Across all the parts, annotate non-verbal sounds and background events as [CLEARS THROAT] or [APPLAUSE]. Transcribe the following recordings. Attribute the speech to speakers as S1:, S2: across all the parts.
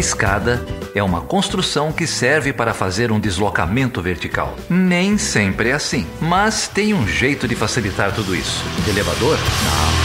S1: escada é uma construção que serve para fazer um deslocamento vertical. Nem sempre é assim, mas tem um jeito de facilitar tudo isso. elevador? Não.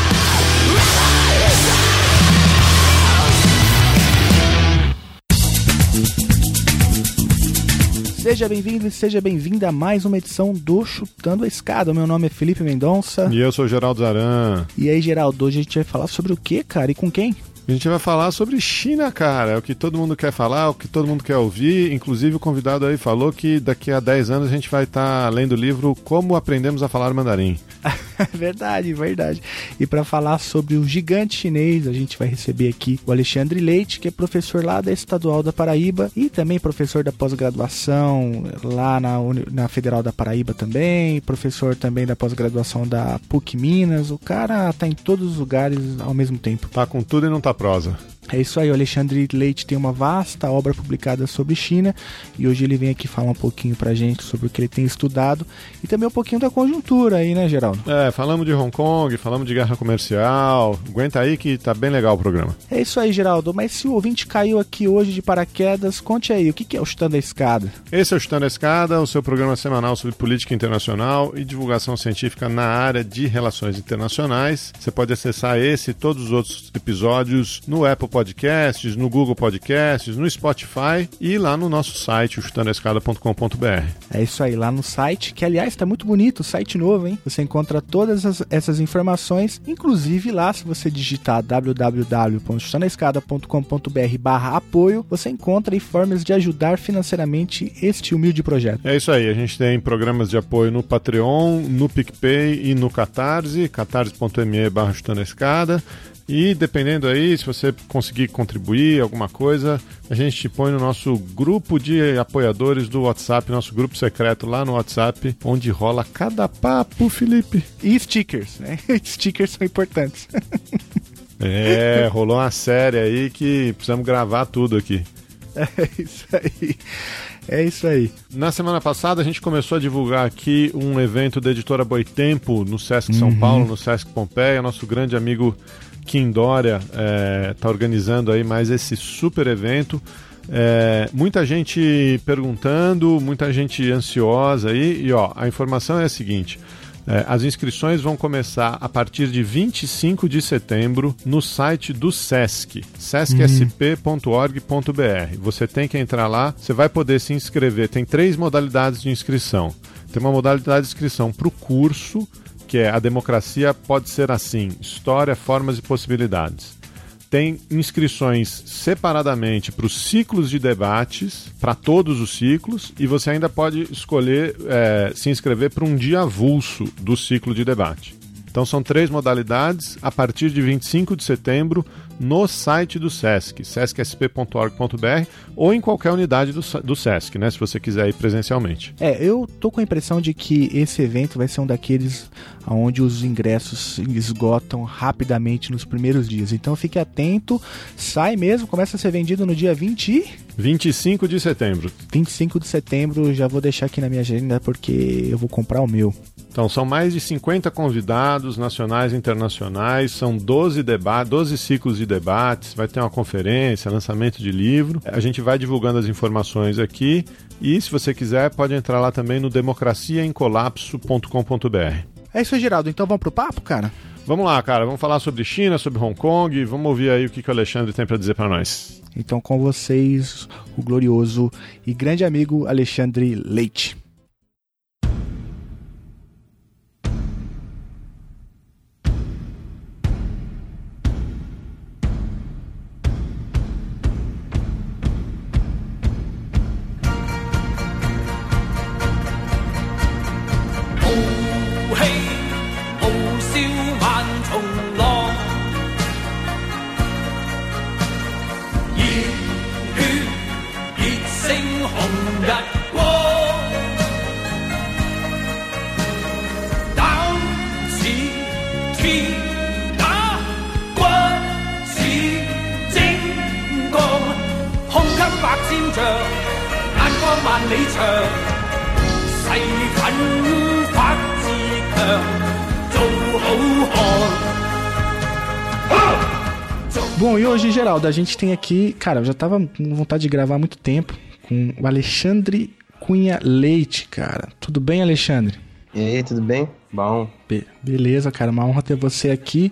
S2: Seja bem-vindo e seja bem-vinda a mais uma edição do Chutando a Escada. Meu nome é Felipe Mendonça.
S3: E eu sou Geraldo Zaran.
S2: E aí, Geraldo, hoje a gente vai falar sobre o que, cara? E com quem?
S3: A gente vai falar sobre China, cara. É o que todo mundo quer falar, o que todo mundo quer ouvir. Inclusive, o convidado aí falou que daqui a 10 anos a gente vai estar tá lendo o livro Como Aprendemos a Falar Mandarim. [LAUGHS] [LAUGHS]
S2: verdade, verdade. E para falar sobre o gigante chinês, a gente vai receber aqui o Alexandre Leite, que é professor lá da Estadual da Paraíba e também professor da pós-graduação lá na, na Federal da Paraíba também, professor também da pós-graduação da PUC Minas. O cara tá em todos os lugares ao mesmo tempo.
S3: Tá com tudo e não tá prosa.
S2: É isso aí, o Alexandre Leite tem uma vasta obra publicada sobre China e hoje ele vem aqui falar um pouquinho pra gente sobre o que ele tem estudado e também um pouquinho da conjuntura aí, né, Geraldo?
S3: É, falamos de Hong Kong, falamos de guerra comercial. Aguenta aí que tá bem legal o programa.
S2: É isso aí, Geraldo. Mas se o ouvinte caiu aqui hoje de paraquedas, conte aí, o que é o Chutando a Escada?
S3: Esse é o Chutando a Escada, o seu programa semanal sobre política internacional e divulgação científica na área de relações internacionais. Você pode acessar esse e todos os outros episódios no Apple Podcasts, no Google Podcasts, no Spotify e lá no nosso site, chutandoescada.com.br.
S2: É isso aí, lá no site, que aliás está muito bonito, site novo, hein? Você encontra todas as, essas informações, inclusive lá, se você digitar www.chutandoescada.com.br barra apoio, você encontra formas de ajudar financeiramente este humilde projeto.
S3: É isso aí, a gente tem programas de apoio no Patreon, no PicPay e no Catarse, catarse.me barra escada. E dependendo aí, se você conseguir contribuir alguma coisa, a gente te põe no nosso grupo de apoiadores do WhatsApp, nosso grupo secreto lá no WhatsApp, onde rola cada papo, Felipe.
S2: E stickers, né? [LAUGHS] stickers são importantes. [LAUGHS]
S3: é, rolou uma série aí que precisamos gravar tudo aqui. [LAUGHS]
S2: É isso aí. É isso aí.
S3: Na semana passada a gente começou a divulgar aqui um evento da editora Boitempo no Sesc São uhum. Paulo, no Sesc Pompeia. Nosso grande amigo Kim Dória está é, tá organizando aí mais esse super evento. É, muita gente perguntando, muita gente ansiosa aí, e ó, a informação é a seguinte: é, as inscrições vão começar a partir de 25 de setembro no site do SESC, sescsp.org.br. Você tem que entrar lá, você vai poder se inscrever. Tem três modalidades de inscrição. Tem uma modalidade de inscrição para o curso que é A Democracia Pode Ser Assim: História, Formas e Possibilidades. Tem inscrições separadamente para os ciclos de debates, para todos os ciclos, e você ainda pode escolher é, se inscrever para um dia avulso do ciclo de debate. Então são três modalidades a partir de 25 de setembro no site do SESC, sescsp.org.br ou em qualquer unidade do, do SESC, né, se você quiser ir presencialmente.
S2: É, eu tô com a impressão de que esse evento vai ser um daqueles onde os ingressos esgotam rapidamente nos primeiros dias. Então fique atento, sai mesmo, começa a ser vendido no dia 20
S3: 25 de setembro.
S2: 25 de setembro, já vou deixar aqui na minha agenda porque eu vou comprar o meu.
S3: Então, são mais de 50 convidados nacionais e internacionais, são 12 debates, 12 ciclos de debates, vai ter uma conferência, lançamento de livro. A gente vai divulgando as informações aqui e, se você quiser, pode entrar lá também no democraciaemcolapso.com.br.
S2: É isso aí, Geraldo. Então vamos pro papo, cara?
S3: Vamos lá, cara. Vamos falar sobre China, sobre Hong Kong. Vamos ouvir aí o que, que o Alexandre tem para dizer para nós.
S2: Então, com vocês, o glorioso e grande amigo Alexandre Leite. Bom e hoje, Geraldo, a gente tem aqui, cara, eu já tava com vontade de gravar há muito tempo com o Alexandre Cunha Leite, cara. Tudo bem, Alexandre?
S4: E aí, tudo bem? Bom.
S2: Be beleza, cara, uma honra ter você aqui.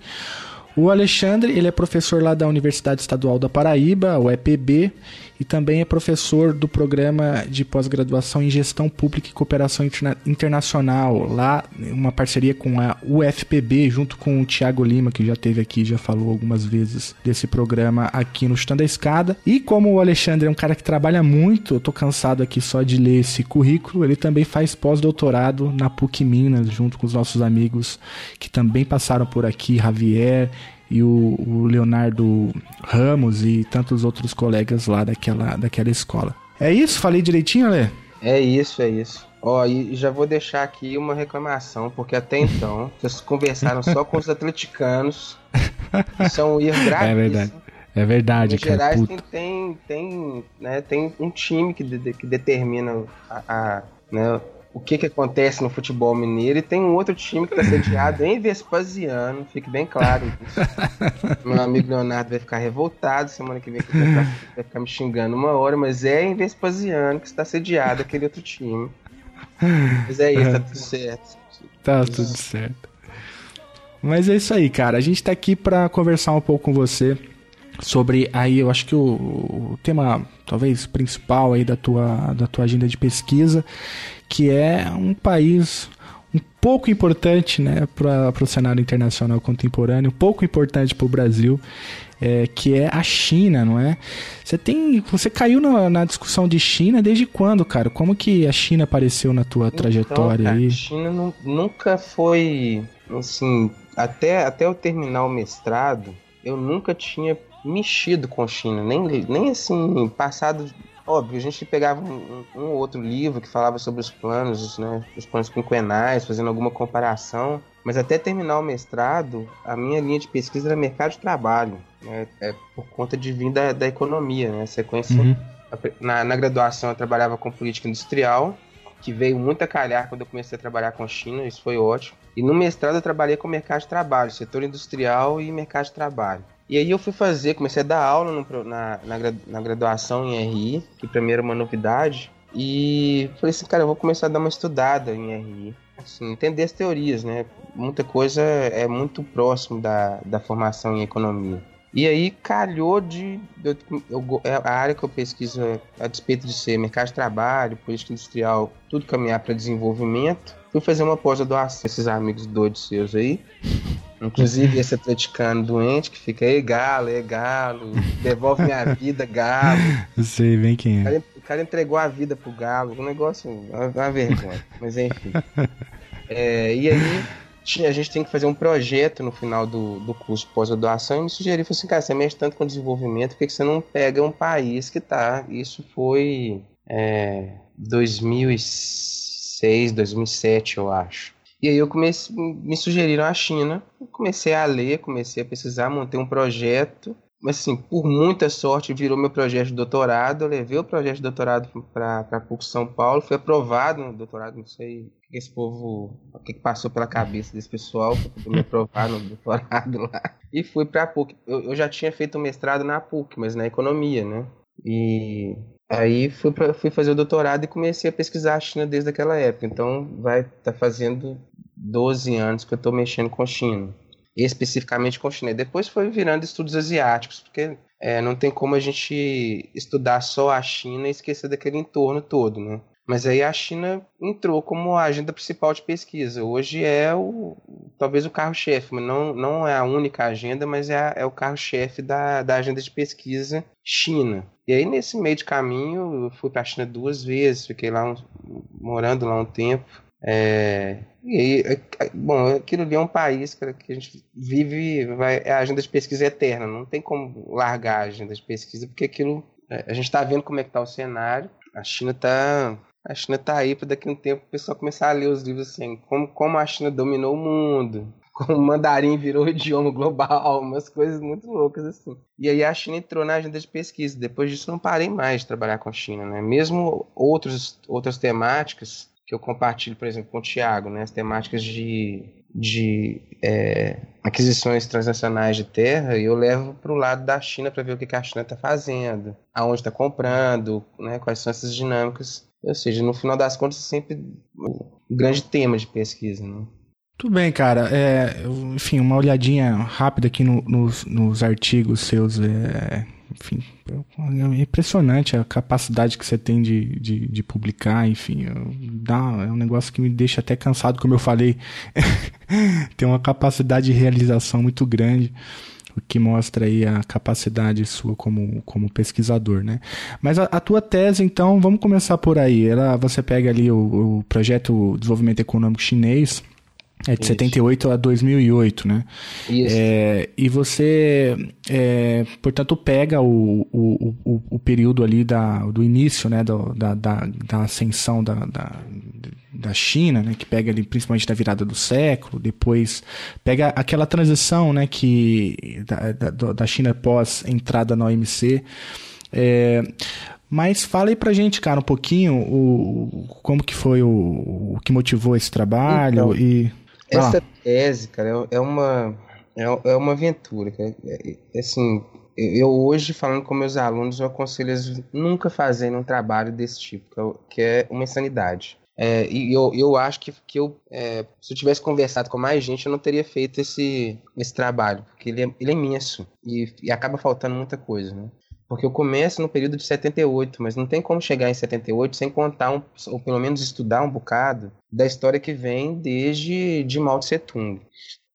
S2: O Alexandre, ele é professor lá da Universidade Estadual da Paraíba, o EPB, e também é professor do programa de pós-graduação em Gestão Pública e Cooperação Interna Internacional, lá uma parceria com a UFPB, junto com o Tiago Lima, que já teve aqui, já falou algumas vezes desse programa aqui no Chutando a Escada. E como o Alexandre é um cara que trabalha muito, eu tô cansado aqui só de ler esse currículo, ele também faz pós-doutorado na PUC Minas, junto com os nossos amigos que também passaram por aqui, Javier e o, o, Leonardo Ramos e tantos outros colegas lá daquela, daquela escola. É isso? Falei direitinho, Ale?
S4: É isso, é isso. Ó, oh, e já vou deixar aqui uma reclamação, porque até então [LAUGHS] vocês conversaram só com os atleticanos. São ir graves.
S2: É verdade. É verdade, cara.
S4: Gerais tem, tem, tem, né, tem um time que, de, que determina a, a né, o que, que acontece no futebol mineiro e tem um outro time que está sediado em Vespasiano, fique bem claro isso. [LAUGHS] Meu amigo Leonardo vai ficar revoltado semana que vem que vai, vai ficar me xingando uma hora, mas é em Vespasiano que está sediado aquele outro time. Mas é isso, tá tudo certo.
S2: Tá tudo certo. Mas é isso aí, cara. A gente tá aqui para conversar um pouco com você sobre aí, eu acho que o, o tema talvez principal aí da tua, da tua agenda de pesquisa, que é um país um pouco importante né, para o cenário internacional contemporâneo, um pouco importante para o Brasil, é, que é a China, não é? Você tem, você caiu na, na, discussão de China desde quando, cara? Como que a China apareceu na tua então, trajetória
S4: cara,
S2: aí? A
S4: China não, nunca foi, assim, até, até eu terminar o mestrado, eu nunca tinha mexido com a China, nem, nem assim, passado Óbvio, a gente pegava um, um, outro livro que falava sobre os planos, né, os planos quinquenais, fazendo alguma comparação, mas até terminar o mestrado, a minha linha de pesquisa era mercado de trabalho, né, é por conta de vir da, da economia, né, sequência. Uhum. Na, na graduação eu trabalhava com política industrial, que veio muito a calhar quando eu comecei a trabalhar com China, isso foi ótimo. E no mestrado eu trabalhei com mercado de trabalho, setor industrial e mercado de trabalho. E aí eu fui fazer, comecei a dar aula no, na, na, na, graduação em RI, que pra mim era uma novidade. E falei assim, cara, eu vou começar a dar uma estudada em RI. Assim, entender as teorias, né? Muita coisa é muito próximo da, da formação em economia. E aí calhou de. Eu, eu, é a área que eu pesquiso, a despeito de ser mercado de trabalho, política industrial, tudo caminhar para desenvolvimento. Fui fazer uma pós-graduação, esses amigos doidos seus aí. Inclusive esse atleticano doente que fica, ei galo, ei galo, devolve minha vida, galo.
S2: Eu [LAUGHS] sei bem quem é.
S4: O cara, o cara entregou a vida pro galo, um negócio, uma, uma vergonha. Mas enfim. [LAUGHS] É, e aí a gente tem que fazer um projeto no final do, do curso pós-graduação e me sugeriu, falou assim, cara, você mexe tanto com desenvolvimento, por que, que você não pega um país que tá? Isso foi é, 2006, 2007, eu acho. E aí eu comecei, me sugeriram a China, comecei a ler, comecei a pesquisar, montei um projeto, mas assim, por muita sorte virou meu projeto de doutorado, eu levei o projeto de doutorado para a PUC São Paulo, fui aprovado no doutorado, não sei que esse povo, o que passou pela cabeça desse pessoal para me aprovar no [LAUGHS] doutorado lá. E fui para a PUC. Eu, eu já tinha feito um mestrado na PUC, mas na economia, né? E Aí fui, pra, fui fazer o doutorado e comecei a pesquisar a China desde aquela época. Então vai estar tá fazendo 12 anos que eu estou mexendo com China. Especificamente com China. Depois foi virando estudos asiáticos, porque é, não tem como a gente estudar só a China e esquecer daquele entorno todo, né? Mas aí a China entrou como a agenda principal de pesquisa. Hoje é o talvez o carro-chefe, mas não, não é a única agenda, mas é, a, é o carro-chefe da, da agenda de pesquisa China. E aí nesse meio de caminho eu fui para a China duas vezes, fiquei lá um, morando lá um tempo. É, e aí, é, é, bom, aquilo ali é um país que a gente vive, vai, é a agenda de pesquisa eterna, não tem como largar a agenda de pesquisa, porque aquilo, é, a gente está vendo como é que está o cenário, a China está a China tá aí para daqui a um tempo o pessoal começar a ler os livros assim, como, como a China dominou o mundo, [LAUGHS] como mandarim virou idioma global, umas coisas muito loucas assim. E aí a China entrou na agenda de pesquisa. Depois disso não parei mais de trabalhar com a China, né? Mesmo outros, outras temáticas que eu compartilho, por exemplo, com o Tiago, né? As temáticas de de é, aquisições transnacionais de terra eu levo para o lado da China para ver o que, que a China está fazendo, aonde está comprando, né, quais são essas dinâmicas. Ou seja, no final das contas, é sempre um grande tema de pesquisa. Né?
S2: Tudo bem, cara. É, enfim, uma olhadinha rápida aqui no, nos, nos artigos seus. É, enfim, é impressionante a capacidade que você tem de, de, de publicar, enfim, dá, é um negócio que me deixa até cansado, como eu falei, [LAUGHS] tem uma capacidade de realização muito grande, o que mostra aí a capacidade sua como, como pesquisador, né? Mas a, a tua tese, então, vamos começar por aí, ela, você pega ali o, o projeto Desenvolvimento Econômico Chinês, é de Isso. 78 a 2008, né? Isso. É, e você, é, portanto, pega o, o, o, o, período ali da, do início, né, do, da, da, da, ascensão da, da, da China, né, que pega ali principalmente da virada do século, depois pega aquela transição, né, que da, da, da China pós entrada na OMC. É, mas fala aí pra gente, cara, um pouquinho o, como que foi o, o que motivou esse trabalho então, e
S4: essa tese, cara, é, é uma, é, é uma aventura. Cara. É, assim, eu hoje, falando com meus alunos, eu aconselho eles nunca fazerem um trabalho desse tipo, que é uma insanidade. É, e eu, eu acho que, que eu, é, se eu tivesse conversado com mais gente, eu não teria feito esse, esse trabalho, porque ele é, ele é imenso e, e acaba faltando muita coisa, né? Porque eu começo no período de 78, mas não tem como chegar em 78 sem contar, um, ou pelo menos estudar um bocado, da história que vem desde de Mao Tse Tung.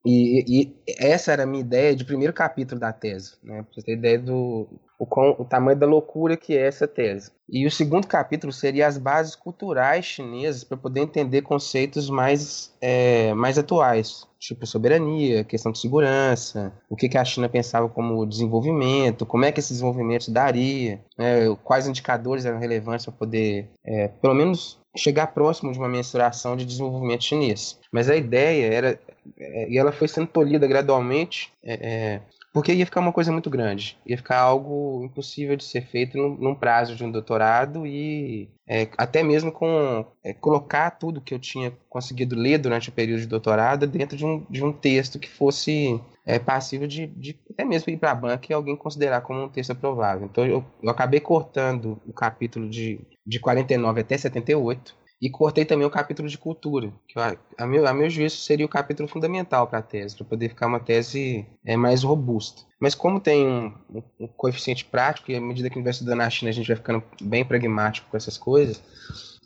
S4: E, e, essa era a minha ideia de primeiro capítulo da tese, né? Pra ter ideia do o, o tamanho da loucura que é essa tese. E o segundo capítulo seria as bases culturais chinesas para poder entender conceitos mais, é, mais atuais, tipo soberania, questão de segurança, o que, que a China pensava como desenvolvimento, como é que esse desenvolvimento daria, né, quais indicadores eram relevantes para poder, é, pelo menos, chegar próximo de uma mensuração de desenvolvimento chinês. Mas a ideia era, é, e ela foi sendo tolhida gradualmente, é, é, porque ia ficar uma coisa muito grande, ia ficar algo impossível de ser feito num, num prazo de um doutorado e é, até mesmo com é, colocar tudo que eu tinha conseguido ler durante o período de doutorado dentro de um, de um texto que fosse é, passível de, de até mesmo ir para a banca e alguém considerar como um texto aprovável. Então eu, eu acabei cortando o capítulo de, de 49 até 78 e cortei também o capítulo de cultura, que a, a, meu, a meu juízo seria o capítulo fundamental para a tese, para poder ficar uma tese é, mais robusta. Mas como tem um, um, um, coeficiente prático, e à medida que a gente vai estudando na China a gente vai ficando bem pragmático com essas coisas,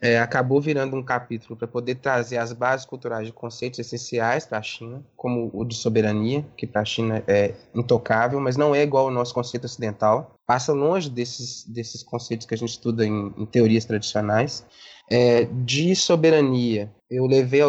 S4: é, acabou virando um capítulo para poder trazer as bases culturais de conceitos essenciais para a China, como o de soberania, que para a China é intocável, mas não é igual ao nosso conceito ocidental. Passa longe desses, desses conceitos que a gente estuda em, em teorias tradicionais é, de soberania, eu levei,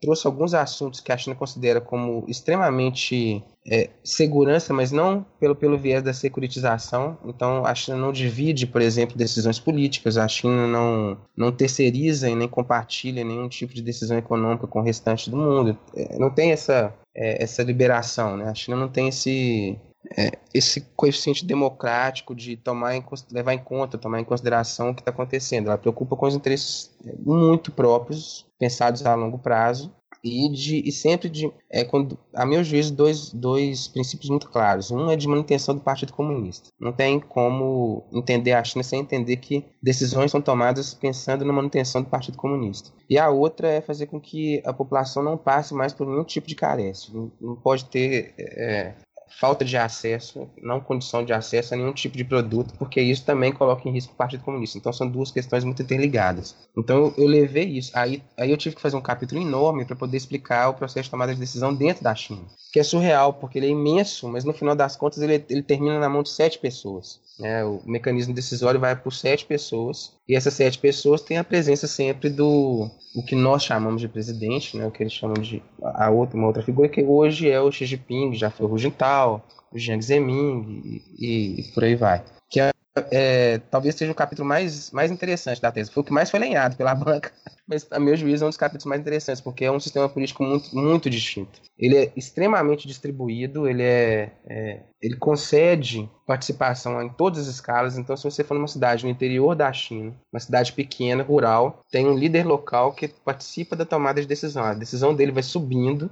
S4: trouxe alguns assuntos que a China considera como extremamente é, segurança, mas não pelo, pelo viés da securitização. Então, a China não divide, por exemplo, decisões políticas, a China não, não terceiriza e nem compartilha nenhum tipo de decisão econômica com o restante do mundo. É, não tem essa, é, essa liberação, né? A China não tem esse, é, esse coeficiente democrático de tomar em, levar em conta, tomar em consideração o que está acontecendo. Ela preocupa com os interesses é, muito próprios, pensados a longo prazo, e, de, e sempre de, é, quando, a meu juízo, dois, dois princípios muito claros. Um é de manutenção do Partido Comunista. Não tem como entender a China sem entender que decisões são tomadas pensando na manutenção do Partido Comunista. E a outra é fazer com que a população não passe mais por nenhum tipo de carência. Não, não pode ter é, falta de acesso, não condição de acesso a nenhum tipo de produto, porque isso também coloca em risco o Partido Comunista. Então são duas questões muito interligadas. Então eu, eu levei isso. Aí, aí eu tive que fazer um capítulo enorme para poder explicar o processo de tomada de decisão dentro da China, que é surreal, porque ele é imenso, mas no final das contas ele, ele termina na mão de sete pessoas. Né? O mecanismo decisório vai por sete pessoas, e essas sete pessoas têm a presença sempre do o que nós chamamos de presidente, né? o que eles chamam de a outra, uma outra figura, que hoje é o Xi Jinping, já foi o Hu Jintao, o Jiang Zemin e, e por aí vai. Que é é, talvez seja o capítulo mais, mais interessante da tese. Foi o que mais foi lenhado pela [LAUGHS] banca, mas, a meu juízo, é um dos capítulos mais interessantes, porque é um sistema político muito, muito distinto. Ele é extremamente distribuído, ele, é, é, ele concede participação em todas as escalas. Então, se você for numa cidade no interior da China, uma cidade pequena, rural, tem um líder local que participa da tomada de decisão. A decisão dele vai subindo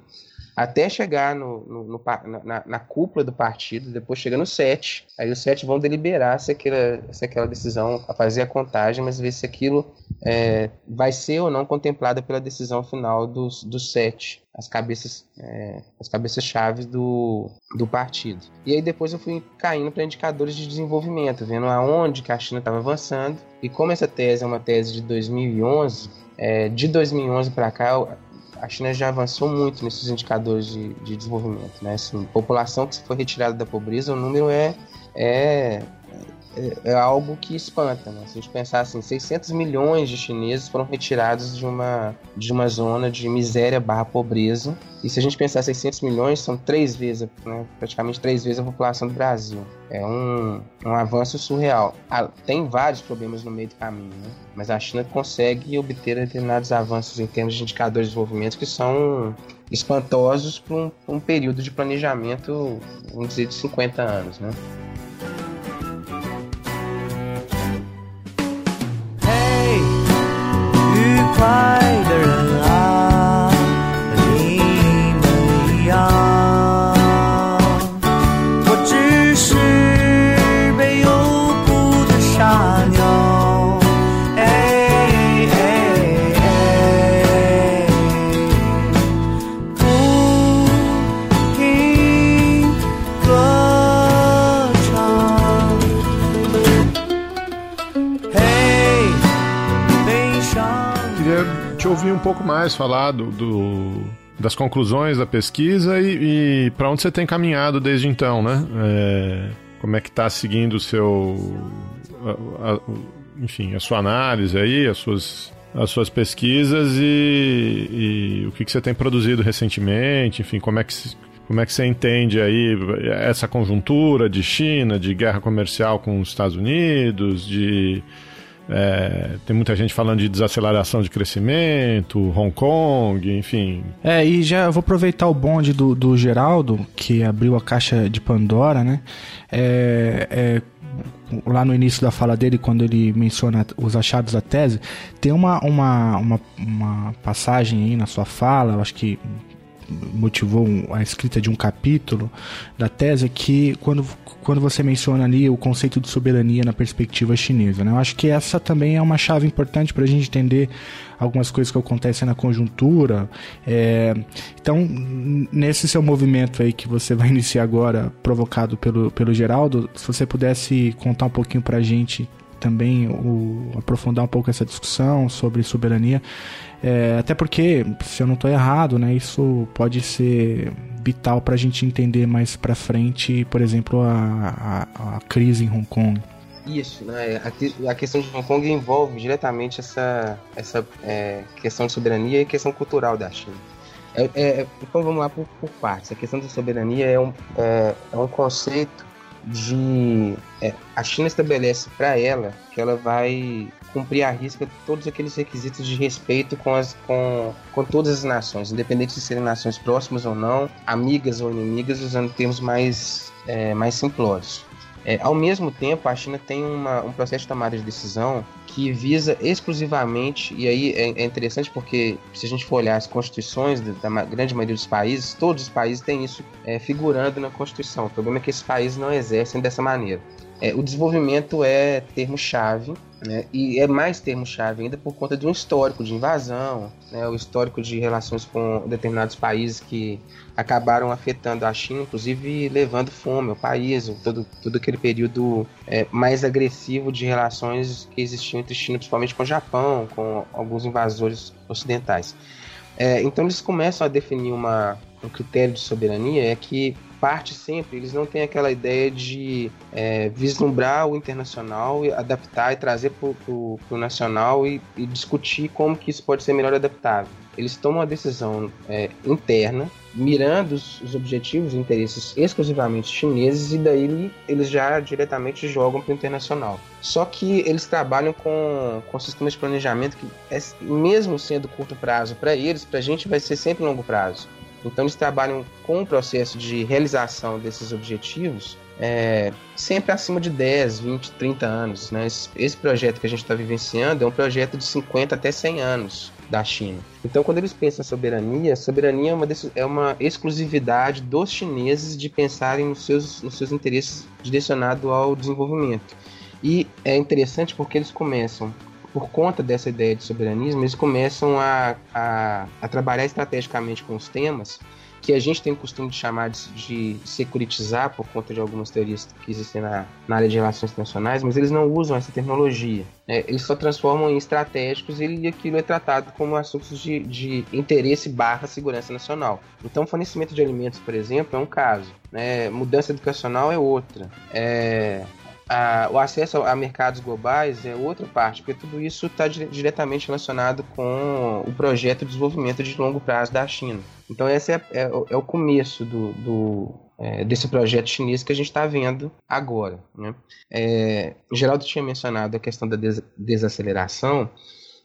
S4: até chegar no, no, no na, na, cúpula do partido, depois chega no sete, aí os sete vão deliberar se aquela, se aquela decisão, fazer a contagem, mas ver se aquilo é, vai ser ou não contemplada pela decisão final dos, dos sete, as cabeças é, as cabeças chaves do, do partido. E aí depois eu fui caindo para indicadores de desenvolvimento, vendo aonde que a China estava avançando, e como essa tese é uma tese de 2011, é, de 2011 para cá a China já avançou muito nesses indicadores de, de desenvolvimento, né? Assim, população que foi retirada da pobreza, o número é, é, é, é algo que espanta, né? Se a gente pensar assim, 600 milhões de chineses foram retirados de uma, de uma zona de miséria barra pobreza, e se a gente pensar 600 milhões, são três vezes, né? praticamente três vezes a população do Brasil. É um, um avanço surreal. Ah, tem vários problemas no meio do caminho, né? mas a China consegue obter determinados avanços em termos de indicadores de desenvolvimento que são espantosos para um, um, período de planejamento, vamos dizer, de 50 anos. Né?
S3: climb. Pouco mais falar do, do das conclusões da pesquisa e, e para onde você tem caminhado desde então, né? É, como é que está seguindo o seu, a, a, enfim, a sua análise aí, as suas as suas pesquisas e, e o que, que você tem produzido recentemente, enfim, como é que como é que você entende aí essa conjuntura de China, de guerra comercial com os Estados Unidos, de é, tem muita gente falando de desaceleração de crescimento, Hong Kong, enfim.
S2: É, e já vou aproveitar o bonde do, do Geraldo, que abriu a caixa de Pandora, né? É, é, lá no início da fala dele, quando ele menciona os achados da tese, tem uma, uma, uma, uma passagem aí na sua fala, eu acho que motivou a escrita de um capítulo da tese que quando, quando você menciona ali o conceito de soberania na perspectiva chinesa. Né? Eu acho que essa também é uma chave importante para a gente entender algumas coisas que acontecem na conjuntura. É, então, nesse seu movimento aí que você vai iniciar agora, provocado pelo, pelo Geraldo, se você pudesse contar um pouquinho para a gente também, o, aprofundar um pouco essa discussão sobre soberania. É, até porque, se eu não estou errado, né, isso pode ser vital para a gente entender mais para frente, por exemplo, a, a, a, crise em Hong Kong.
S4: Isso, né? A, a, questão de Hong Kong envolve diretamente essa, essa é, questão de soberania e questão cultural da China. É, é, então vamos lá por, por, partes. A questão da soberania é um, é, é um conceito de. É, a China estabelece para ela que ela vai cumprir à risca todos aqueles requisitos de respeito com, as, com, com todas as nações, independente de serem nações próximas ou não, amigas ou inimigas, usando termos mais, é, mais simplórios. É, ao mesmo tempo, a China tem uma, um processo de tomada de decisão que visa exclusivamente, e aí é, é interessante porque se a gente for olhar as constituições da, da grande maioria dos países, todos os países têm isso é, figurando na Constituição. O problema é que esses países não exercem dessa maneira. É, o desenvolvimento é termo-chave, né, e é mais termo-chave ainda por conta de um histórico de invasão, né, o histórico de relações com determinados países que acabaram afetando a China, inclusive levando fome ao país, todo, todo aquele período é, mais agressivo de relações que existiam entre China, principalmente com o Japão, com alguns invasores ocidentais. É, então eles começam a definir uma, um critério de soberania é que parte sempre, eles não têm aquela ideia de é, vislumbrar o internacional, e adaptar e trazer para o nacional e, e, discutir como que isso pode ser melhor adaptável. eles tomam a decisão é, interna, mirando os, os, objetivos e interesses exclusivamente chineses, e daí eles já diretamente jogam para o internacional. Só que eles trabalham com, com sistemas de planejamento que, é, mesmo sendo curto prazo para eles, para a gente vai ser sempre longo prazo. Então eles trabalham com o processo de realização desses objetivos é, sempre acima de 10, 20, 30 anos. Né? Esse, esse projeto que a gente está vivenciando é um projeto de 50 até 100 anos da China. Então, quando eles pensam em soberania, soberania é uma, é uma exclusividade dos chineses de pensarem nos seus, nos seus interesses direcionados ao desenvolvimento. E é interessante porque eles começam por conta dessa ideia de soberanismo, eles começam a, a, a trabalhar estrategicamente com os temas que a gente tem o costume de chamar de, de securitizar por conta de algumas teorias que existem na, na área de relações internacionais, mas eles não usam essa tecnologia. Né? Eles só transformam em estratégicos e aquilo é tratado como assuntos de, de interesse barra segurança nacional. Então, fornecimento de alimentos, por exemplo, é um caso. Né? Mudança educacional é outra. É, a, o acesso a mercados globais é outra parte, porque tudo isso está diretamente relacionado com o projeto de desenvolvimento de longo prazo da China. Então, esse é, é, é o começo do, do é, desse projeto chinês que a gente está vendo agora. Né? É, Geraldo tinha mencionado a questão da des desaceleração.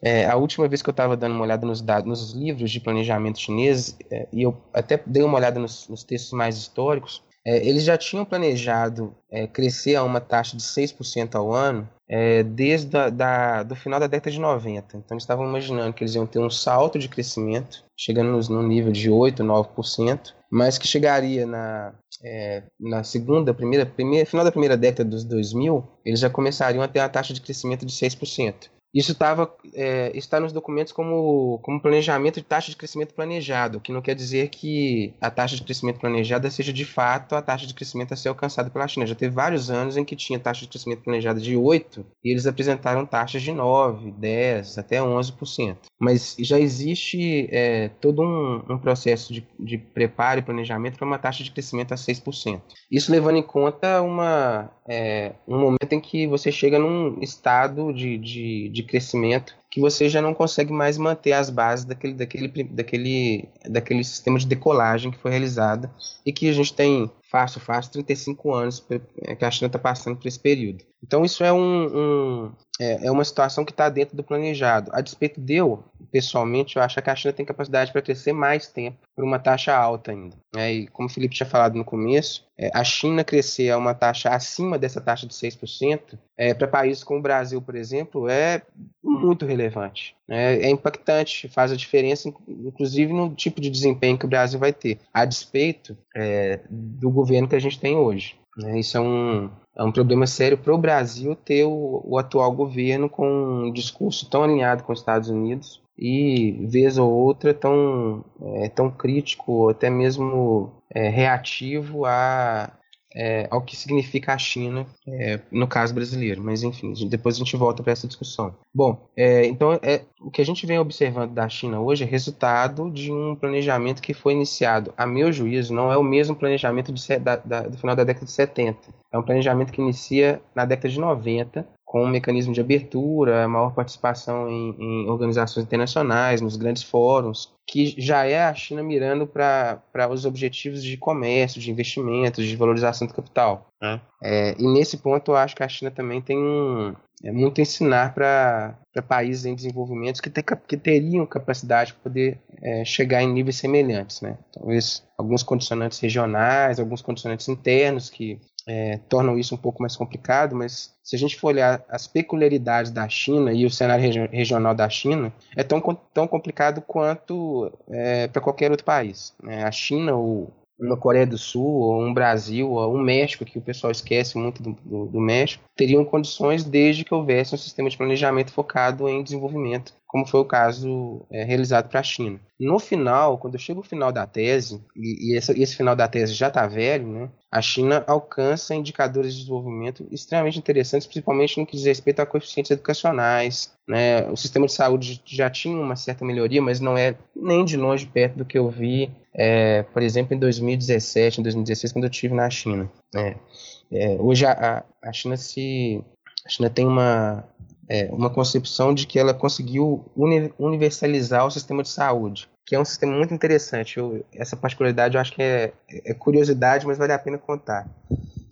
S4: É, a última vez que eu estava dando uma olhada nos dados, nos livros de planejamento chinês, é, e eu até dei uma olhada nos, nos textos mais históricos, é, eles já tinham planejado é, crescer a uma taxa de 6% ao ano é, desde da, do final da década de 90. Então eles estavam imaginando que eles iam ter um salto de crescimento, chegando no, no nível de 8%, 9%, mas que chegaria na, é, na segunda, primeira, primeira, final da primeira década dos 2000, eles já começariam a ter uma taxa de crescimento de 6%. Isso estava é, está nos documentos como, como planejamento de taxa de crescimento planejado, que não quer dizer que a taxa de crescimento planejada seja de fato a taxa de crescimento a ser alcançada pela China. Já teve vários anos em que tinha taxa de crescimento planejada de 8 e eles apresentaram taxas de 9, 10, até 11%. Mas já existe é, todo um, um processo de, de preparo e planejamento para uma taxa de crescimento a 6%. Isso levando em conta uma, é, um momento em que você chega num estado de, de, de crescimento que você já não consegue mais manter as bases daquele, daquele, daquele, daquele sistema de decolagem que foi realizado e que a gente tem fácil, fácil, 35 anos é, que a China está passando por esse período. Então isso é, um, um é, é, uma situação que está dentro do planejado. A despeito de eu, pessoalmente, eu acho que a China tem capacidade para crescer mais tempo por uma taxa alta ainda. É, e como o Felipe tinha falado no começo, é, a China crescer a uma taxa acima dessa taxa de 6%, é, para países como o Brasil, por exemplo, é muito relevante. Né? É impactante, faz a diferença, inclusive no tipo de desempenho que o Brasil vai ter, a despeito é, do governo que a gente tem hoje. Né? Isso é um, é um problema sério para o Brasil ter o, atual governo com um discurso tão alinhado com os Estados Unidos e, vez ou outra, tão, é, tão crítico, até mesmo é, reativo a, é, ao que significa a China é, no caso brasileiro. Mas enfim, depois a gente volta para essa discussão. Bom, é, então é, o que a gente vem observando da China hoje é resultado de um planejamento que foi iniciado, a meu juízo, não é o mesmo planejamento de, da, da, do final da década de 70. É um planejamento que inicia na década de 90 com um mecanismo de abertura, maior participação em, em, organizações internacionais, nos grandes fóruns, que já é a China mirando para os objetivos de comércio, de investimentos, de valorização do capital. Né? É, e nesse ponto eu acho que a China também tem um, é, muito a ensinar para países em desenvolvimento que, ter, que teriam capacidade para poder é, chegar em níveis semelhantes. Né? Talvez alguns condicionantes regionais, alguns condicionantes internos que é, tornam isso um pouco mais complicado, mas se a gente for olhar as peculiaridades da China e o cenário regi regional da China, é tão, tão complicado quanto é, para qualquer outro país. Né? A China, ou uma Coreia do Sul, ou um Brasil, ou um México, que o pessoal esquece muito do, do, do México, teriam condições desde que houvesse um sistema de planejamento focado em desenvolvimento como foi o caso é, realizado para a China. No final, quando chega o final da tese, e, e esse, esse, final da tese já está velho, né, a China alcança indicadores de desenvolvimento extremamente interessantes, principalmente no que diz respeito a coeficientes educacionais. Né, o sistema de saúde já tinha uma certa melhoria, mas não é nem de longe perto do que eu vi, é, por exemplo, em 2017, em 2016, quando eu estive na China. Né. É, hoje a, a China se a China tem uma é, uma concepção de que ela conseguiu uni universalizar o sistema de saúde, que é um sistema muito interessante. Eu, essa particularidade eu acho que é, é, curiosidade, mas vale a pena contar.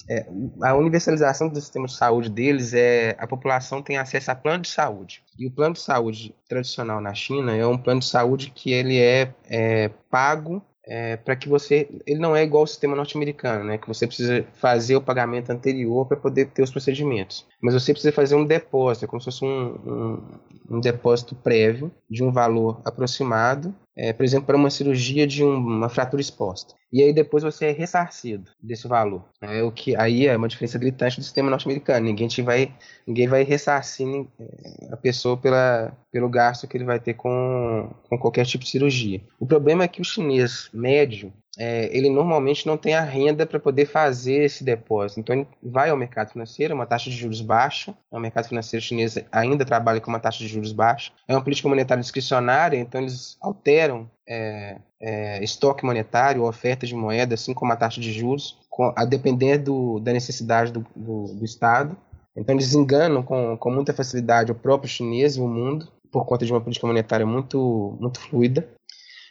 S4: É, a universalização do sistema de saúde deles é a população tem acesso a plano de saúde. E o plano de saúde tradicional na China é um plano de saúde que ele é, é pago é, para que você. Ele não é igual ao sistema norte-americano, né? Que você precisa fazer o pagamento anterior para poder ter os procedimentos. Mas você precisa fazer um depósito, é como se fosse um, um, um depósito prévio de um valor aproximado é, por exemplo, para uma cirurgia de um, uma fratura exposta. E aí depois você é ressarcido desse valor. É o que aí é uma diferença gritante do sistema norte-americano. Ninguém te vai, ninguém vai ressarcir é, a pessoa pela, pelo gasto que ele vai ter com, com qualquer tipo de cirurgia. O problema é que o chinês médio é, ele normalmente não tem a renda para poder fazer esse depósito. Então ele vai ao mercado financeiro, uma taxa de juros baixa. O mercado financeiro chinês ainda trabalha com uma taxa de juros baixa. É uma política monetária discricionária, então eles alteram é, é, estoque monetário, oferta de moeda, assim como a taxa de juros, com, a depender do, da necessidade do, do, do Estado. Então eles enganam com, com muita facilidade o próprio chinês e o mundo por conta de uma política monetária muito, muito fluida.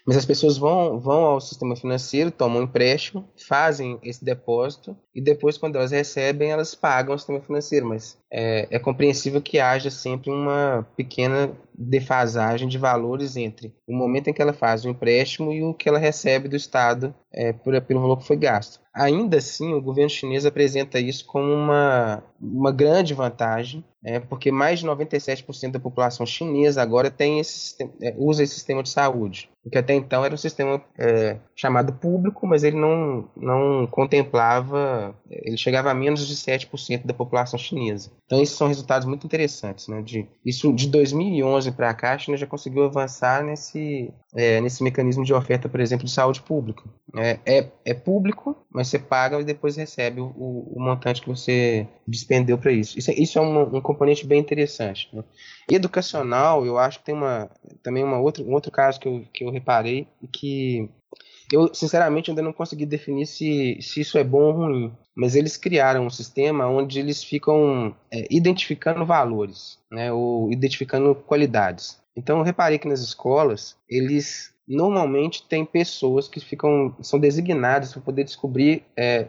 S4: Mas as pessoas vão, vão ao sistema financeiro, tomam um empréstimo, fazem esse depósito e depois, quando elas recebem, elas pagam ao sistema financeiro. Mas é, é compreensível que haja sempre uma pequena defasagem de valores entre o momento em que ela faz o empréstimo e o que ela recebe do Estado é, por, pelo valor que foi gasto. Ainda assim, o governo chinês apresenta isso como uma, uma grande vantagem, é, porque mais de 97% da população chinesa agora tem esse, é, usa esse sistema de saúde. O que até então era um sistema é, chamado público, mas ele não, não contemplava, ele chegava a menos de 7% da população chinesa. Então, esses são resultados muito interessantes. Né? De, isso de 2011 para cá, a China já conseguiu avançar nesse, é, nesse mecanismo de oferta, por exemplo, de saúde pública. É, é, é público, mas você paga e depois recebe o, o montante que você despendeu para isso. Isso, é, isso é um, um, componente bem interessante. Né? Educacional, eu acho que tem uma, também uma outra, um outro caso que eu, que eu reparei que eu, sinceramente, ainda não consegui definir se, se isso é bom ou ruim. Mas eles criaram um sistema onde eles ficam é, identificando valores, né, ou identificando qualidades. Então, eu reparei que nas escolas, eles normalmente têm pessoas que ficam são designadas para poder descobrir é,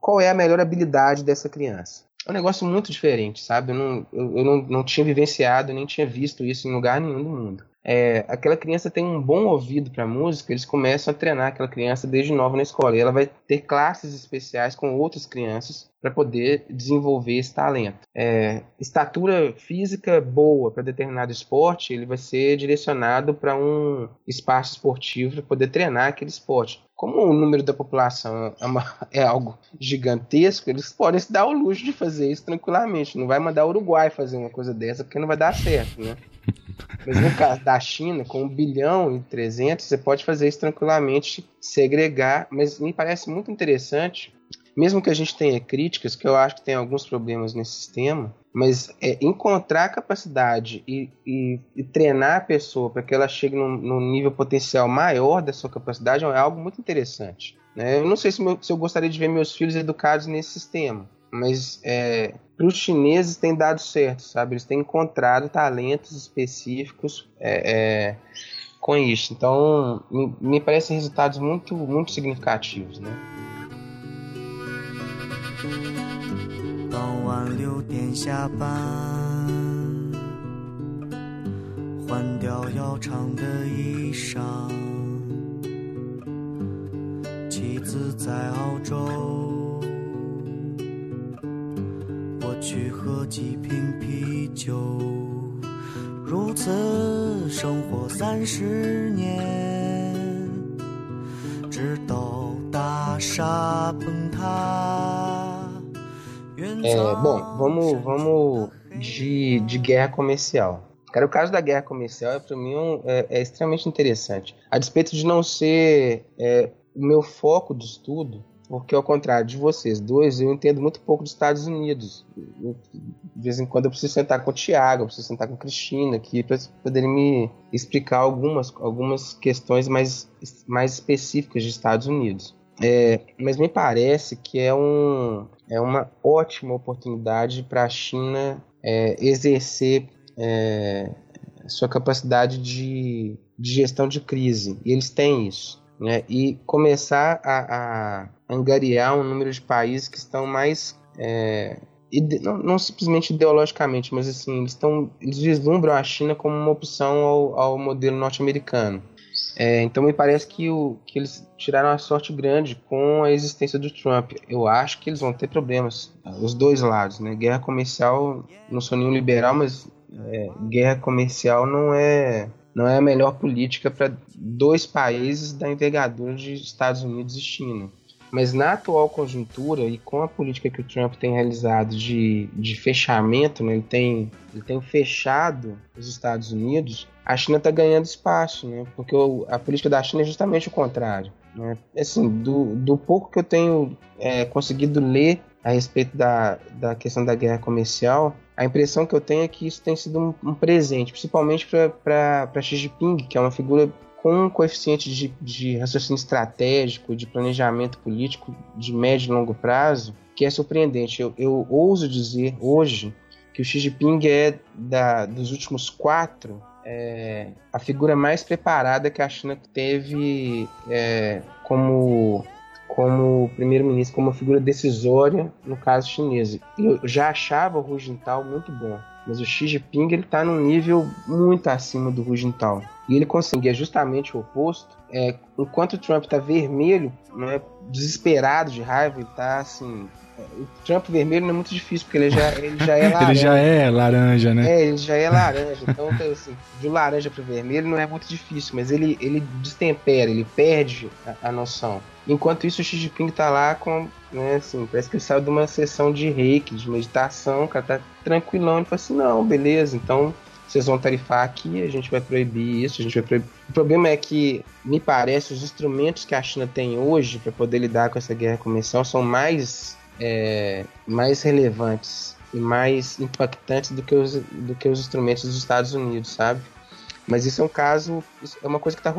S4: qual é a melhor habilidade dessa criança. É um negócio muito diferente, sabe? Eu não, eu, eu não, não tinha vivenciado, nem tinha visto isso em lugar nenhum do mundo é, aquela criança tem um bom ouvido para música, eles começam a treinar aquela criança desde nova na escola. E ela vai ter classes especiais com outras crianças para poder desenvolver esse talento. É, estatura física boa para determinado esporte, ele vai ser direcionado para um espaço esportivo para poder treinar aquele esporte. Como o número da população é, uma, [LAUGHS] é, algo gigantesco, eles podem se dar o luxo de fazer isso tranquilamente. Não vai mandar o Uruguai fazer uma coisa dessa porque não vai dar certo, né? [LAUGHS] Mas no caso da China, com 1 bilhão e 300, você pode fazer isso tranquilamente, segregar, mas me parece muito interessante, mesmo que a gente tenha críticas, que eu acho que tem alguns problemas nesse sistema, mas é, encontrar capacidade e, e, e, treinar a pessoa para que ela chegue num, num, nível potencial maior da sua capacidade é algo muito interessante. Né? Eu não sei se, meu, se eu gostaria de ver meus filhos educados nesse sistema, mas é, para os chineses tem dado certo, sabe? Eles têm encontrado talentos específicos é, é, com isso. Então, me, me parecem resultados muito, muito significativos, né? 到晚六点下班，换掉要长的衣裳。妻子在澳洲。 去喝几瓶啤酒，如此生活三十年，直到大厦崩塌。É, bom, vamos, vamos de, de guerra comercial. Cara, o caso da guerra comercial, para mim, é, é, extremamente interessante. A despeito de não ser é, o meu foco de estudo, porque ao contrário de vocês dois, eu entendo muito pouco dos Estados Unidos. Eu, de vez em quando eu preciso sentar com o Tiago, eu preciso sentar com a Cristina aqui para poderem me explicar algumas, algumas questões mais, mais específicas dos Estados Unidos. É, mas me parece que é, um, é uma ótima oportunidade para a China é, exercer é, sua capacidade de, de, gestão de crise. E eles têm isso. Né? E começar a, a angariar um número de países que estão mais. É, não, não, simplesmente ideologicamente, mas assim, eles, estão, eles vislumbram a China como uma opção ao, ao modelo norte-americano. É, então me parece que, o, que eles tiraram uma sorte grande com a existência do Trump. Eu acho que eles vão ter problemas, os dois lados, né? Guerra comercial, não sou nenhum liberal, mas é, guerra comercial não é não é a melhor política para dois países da envergadura de Estados Unidos e China. Mas na atual conjuntura e com a política que o Trump tem realizado de, de fechamento, né, ele, tem, ele tem fechado os Estados Unidos, a China está ganhando espaço, né? Porque o, a política da China é justamente o contrário. Né? Assim, do, do pouco que eu tenho é, conseguido ler a respeito da, da questão da guerra comercial, a impressão que eu tenho é que isso tem sido um, um presente, principalmente para Xi Jinping, que é uma figura com um coeficiente de, de raciocínio estratégico, de planejamento político de médio e longo prazo, que é surpreendente. Eu, eu ouso dizer hoje que o Xi Jinping é da, dos últimos quatro é, a figura mais preparada que a China teve é, como como primeiro-ministro, como figura decisória no caso chinês. Eu já achava o Hu Jintao muito bom, mas o Xi Jinping ele está num nível muito acima do Hu Jintao. E ele conseguia justamente o oposto. É, enquanto o Trump está vermelho, né, desesperado de raiva, ele está assim o Trump vermelho não é muito difícil, porque ele já, ele já é laranja. [LAUGHS]
S2: ele já é laranja, né?
S4: É, ele já é laranja. Então, assim, de laranja para vermelho não é muito difícil, mas ele, ele destempera, ele perde a, a noção. Enquanto isso, o Xi Jinping tá lá com, né, assim, parece que ele saiu de uma sessão de reiki, de meditação, o cara tá tranquilão. Ele fala assim: não, beleza, então vocês vão tarifar aqui, a gente vai proibir isso, a gente vai proibir. O problema é que, me parece, os instrumentos que a China tem hoje para poder lidar com essa guerra comercial são mais é, mais relevantes e mais impactantes do que, os, do que os instrumentos dos Estados Unidos, sabe? Mas isso é um caso, é uma coisa que tá,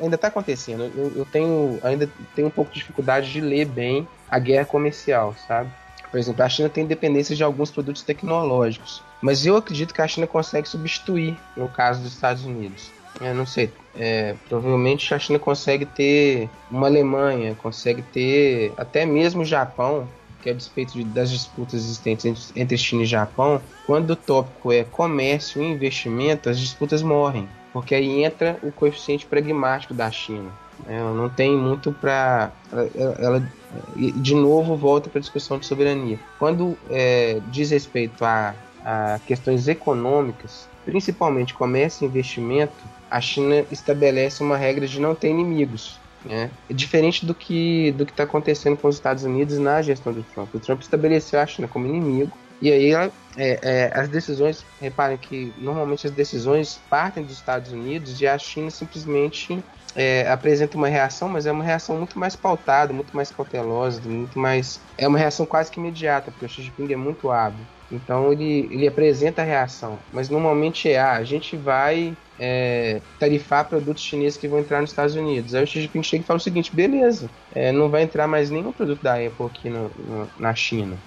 S4: ainda está acontecendo. Eu, eu, tenho ainda tenho um pouco de dificuldade de ler bem a guerra comercial, sabe? Por exemplo, a China tem dependência de alguns produtos tecnológicos, mas eu acredito que a China consegue substituir no caso dos Estados Unidos. Eu não sei, é, provavelmente a China consegue ter uma Alemanha, consegue ter até mesmo o Japão, que a despeito de, das disputas existentes entre, entre China e Japão, quando o tópico é comércio e investimento, as disputas morrem, porque aí entra o coeficiente pragmático da China. Ela não tem muito para. Ela, ela, de novo, volta para a discussão de soberania. Quando é, diz respeito a, a questões econômicas, principalmente comércio e investimento, a China estabelece uma regra de não ter inimigos. Né? É diferente do que do que está acontecendo com os Estados Unidos na gestão do Trump. O Trump estabeleceu a China como inimigo e aí é, é, as decisões, reparem que normalmente as decisões partem dos Estados Unidos e a China simplesmente é, apresenta uma reação, mas é uma reação muito mais pautada, muito mais cautelosa, muito mais. É uma reação quase que imediata, porque o Xi Jinping é muito hábil. Então ele, ele apresenta a reação, mas normalmente é: ah, a gente vai é, tarifar produtos chineses que vão entrar nos Estados Unidos. Aí o Xi Jinping chega e fala o seguinte: beleza, é, não vai entrar mais nenhum produto da Apple aqui no, no, na China.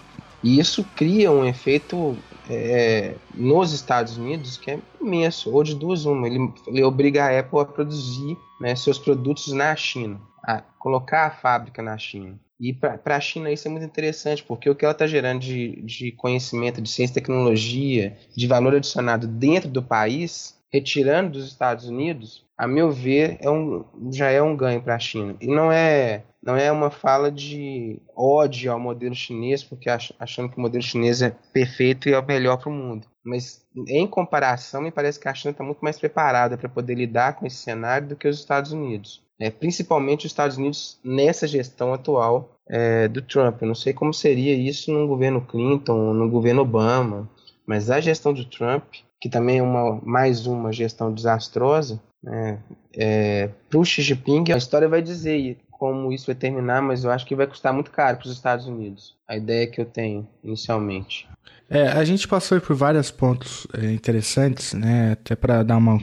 S4: E isso cria um efeito é, nos Estados Unidos que é imenso, ou de duas uma. Ele, ele obriga a Apple a produzir né, seus produtos na China, a colocar a fábrica na China. E para a China isso é muito interessante, porque o que ela está gerando de, de conhecimento, de ciência e tecnologia, de valor adicionado dentro do país, retirando dos Estados Unidos, a meu ver, é um, já é um ganho para a China. E não é, não é uma fala de ódio ao modelo chinês, porque achando que o modelo chinês é perfeito e é o melhor para o mundo. Mas, em comparação, me parece que a China está muito mais preparada para poder lidar com esse cenário do que os Estados Unidos é, principalmente os Estados Unidos nessa gestão atual é, do Trump. Eu não sei como seria isso no governo Clinton, no governo Obama, mas a gestão do Trump, que também é uma, mais uma gestão desastrosa, né, é, para o Xi Jinping, a história vai dizer como isso vai terminar, mas eu acho que vai custar muito caro para os Estados Unidos. A ideia que eu tenho inicialmente.
S2: É, a gente passou por vários pontos é, interessantes, né? Até para dar uma,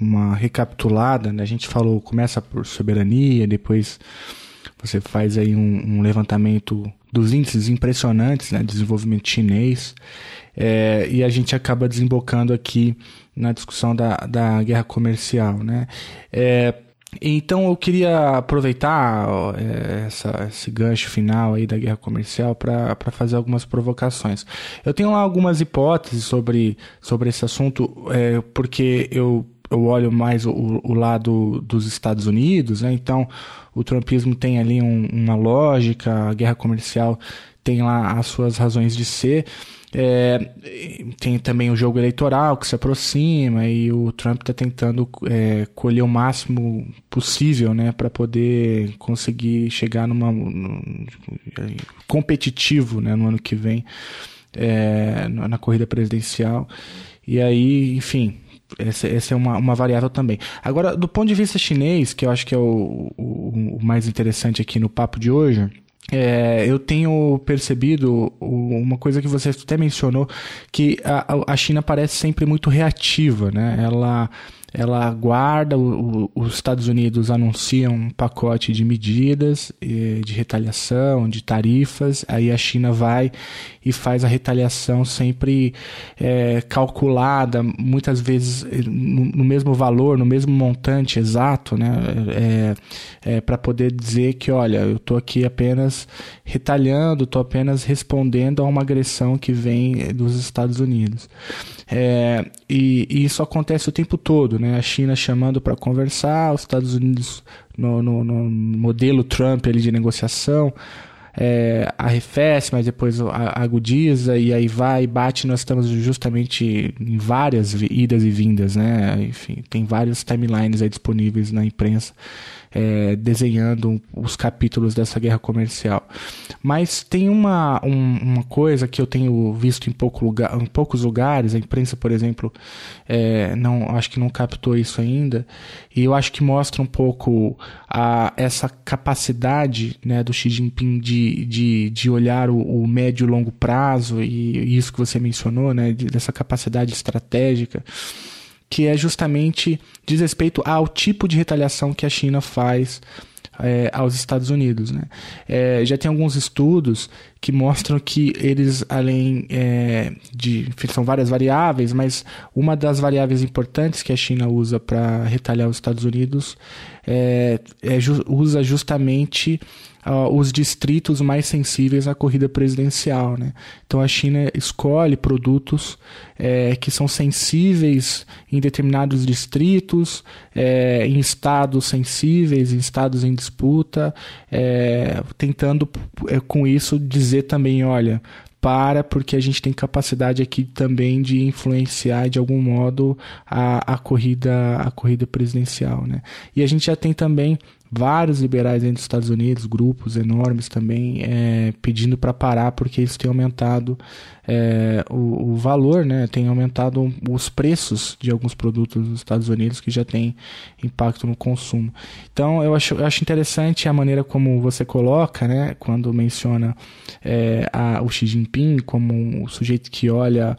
S2: uma recapitulada, né? A gente falou, começa por soberania, depois você faz aí um, um levantamento dos índices impressionantes né, de desenvolvimento chinês. É, e a gente acaba desembocando aqui na discussão da, da guerra comercial. Né? É, então eu queria aproveitar é, essa, esse gancho final aí da guerra comercial para fazer algumas provocações. Eu tenho lá algumas hipóteses sobre, sobre esse assunto, é, porque eu, eu olho mais o, o lado dos Estados Unidos, né? então o trumpismo tem ali um, uma lógica, a guerra comercial tem lá as suas razões de ser. É, tem também o jogo eleitoral que se aproxima e o Trump está tentando é, colher o máximo possível né, para poder conseguir chegar numa num, competitivo né, no ano que vem é, na corrida presidencial. E aí, enfim, essa, essa, é uma, uma variável também. Agora, do ponto de vista chinês, que eu acho que é o, o, o mais interessante aqui no papo de hoje é, eu tenho percebido uma coisa que você até mencionou, que a, a China parece sempre muito reativa, né? Ela ela aguarda, o, os Estados Unidos anunciam um pacote de medidas de retaliação, de tarifas, aí a China vai e faz a retaliação sempre é, calculada, muitas vezes eh, no, no, mesmo valor, no mesmo montante exato, né? É, é, para poder dizer que, olha, eu estou aqui apenas retaliando, estou apenas respondendo a uma agressão que vem dos Estados Unidos. É, e, e, isso acontece o tempo todo, né? A China chamando para conversar, os Estados Unidos no, no, no, modelo Trump ali de negociação, é, arrefece, mas depois agudiza e aí vai e bate. Nós estamos justamente em várias idas e vindas, né? Enfim, tem vários timelines aí disponíveis na imprensa é, desenhando os capítulos dessa guerra comercial. Mas tem uma, um, uma coisa que eu tenho visto em, pouco lugar, em poucos lugares, a imprensa, por exemplo, é, não, acho que não captou isso ainda, e eu acho que mostra um pouco a, essa capacidade né, do Xi Jinping de, de, de olhar o, o médio e longo prazo, e, isso que você mencionou, né, de, dessa capacidade estratégica que é justamente diz respeito ao tipo de retaliação que a China faz é, aos Estados Unidos. Né? É, já tem alguns estudos que mostram que eles, além é, de. São várias variáveis, mas uma das variáveis importantes que a China usa para retaliar os Estados Unidos é, é usa justamente uh, os distritos mais sensíveis à corrida presidencial. Né? Então a China escolhe produtos é, que são sensíveis em determinados distritos, é, em estados sensíveis, em estados em disputa, é, tentando é, com isso dizer também, olha, para, porque a gente tem capacidade aqui também de influenciar de algum modo a, a corrida a corrida presidencial, né? E a gente já tem também vários liberais dentro dos Estados Unidos, grupos enormes também, é, pedindo para parar porque isso tem aumentado é, o, o, valor, né, tem aumentado os preços de alguns produtos dos Estados Unidos que já tem impacto no consumo. Então eu acho, eu acho interessante a maneira como você coloca, né, quando menciona é, a, o Xi Jinping como um sujeito que olha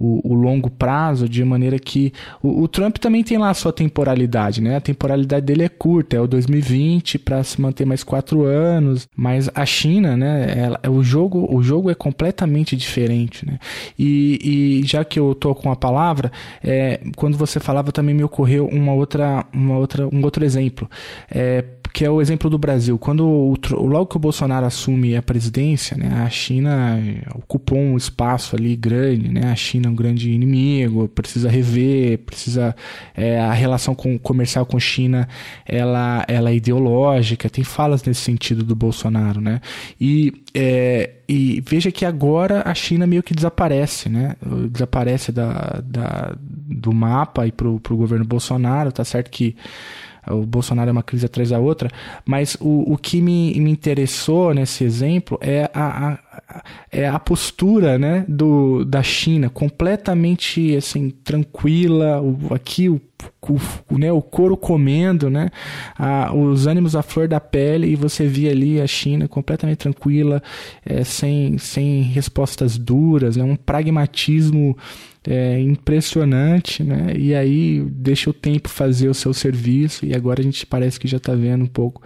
S2: o, o, longo prazo, de maneira que o, o, Trump também tem lá a sua temporalidade, né? A temporalidade dele é curta, é o 2020 para se manter mais quatro anos, mas a China, né? Ela, o jogo, o jogo é completamente diferente, né? E, e já que eu tô com a palavra, é, quando você falava também me ocorreu uma outra, uma outra, um outro exemplo. É, que é o exemplo do Brasil. Quando o, logo que o Bolsonaro assume a presidência, né, a China ocupou um espaço ali grande, né, a China é um grande inimigo, precisa rever, precisa é, a relação com, comercial com a China, ela, ela é ideológica, tem falas nesse sentido do Bolsonaro, né, e é, e veja que agora a China meio que desaparece, né? Desaparece da, da, do mapa e pro, pro governo Bolsonaro, tá certo que o Bolsonaro é uma crise atrás da outra, mas o, o que me, me interessou nesse exemplo é a, a, é a postura, né, do, da China, completamente assim tranquila, o, aqui o o, né, o couro comendo, né, a, os ânimos à flor da pele, e você via ali a China completamente tranquila, é, sem, sem respostas duras, né, um pragmatismo é, impressionante, né? E aí deixa o tempo fazer o seu serviço e agora a gente parece que já está vendo um pouco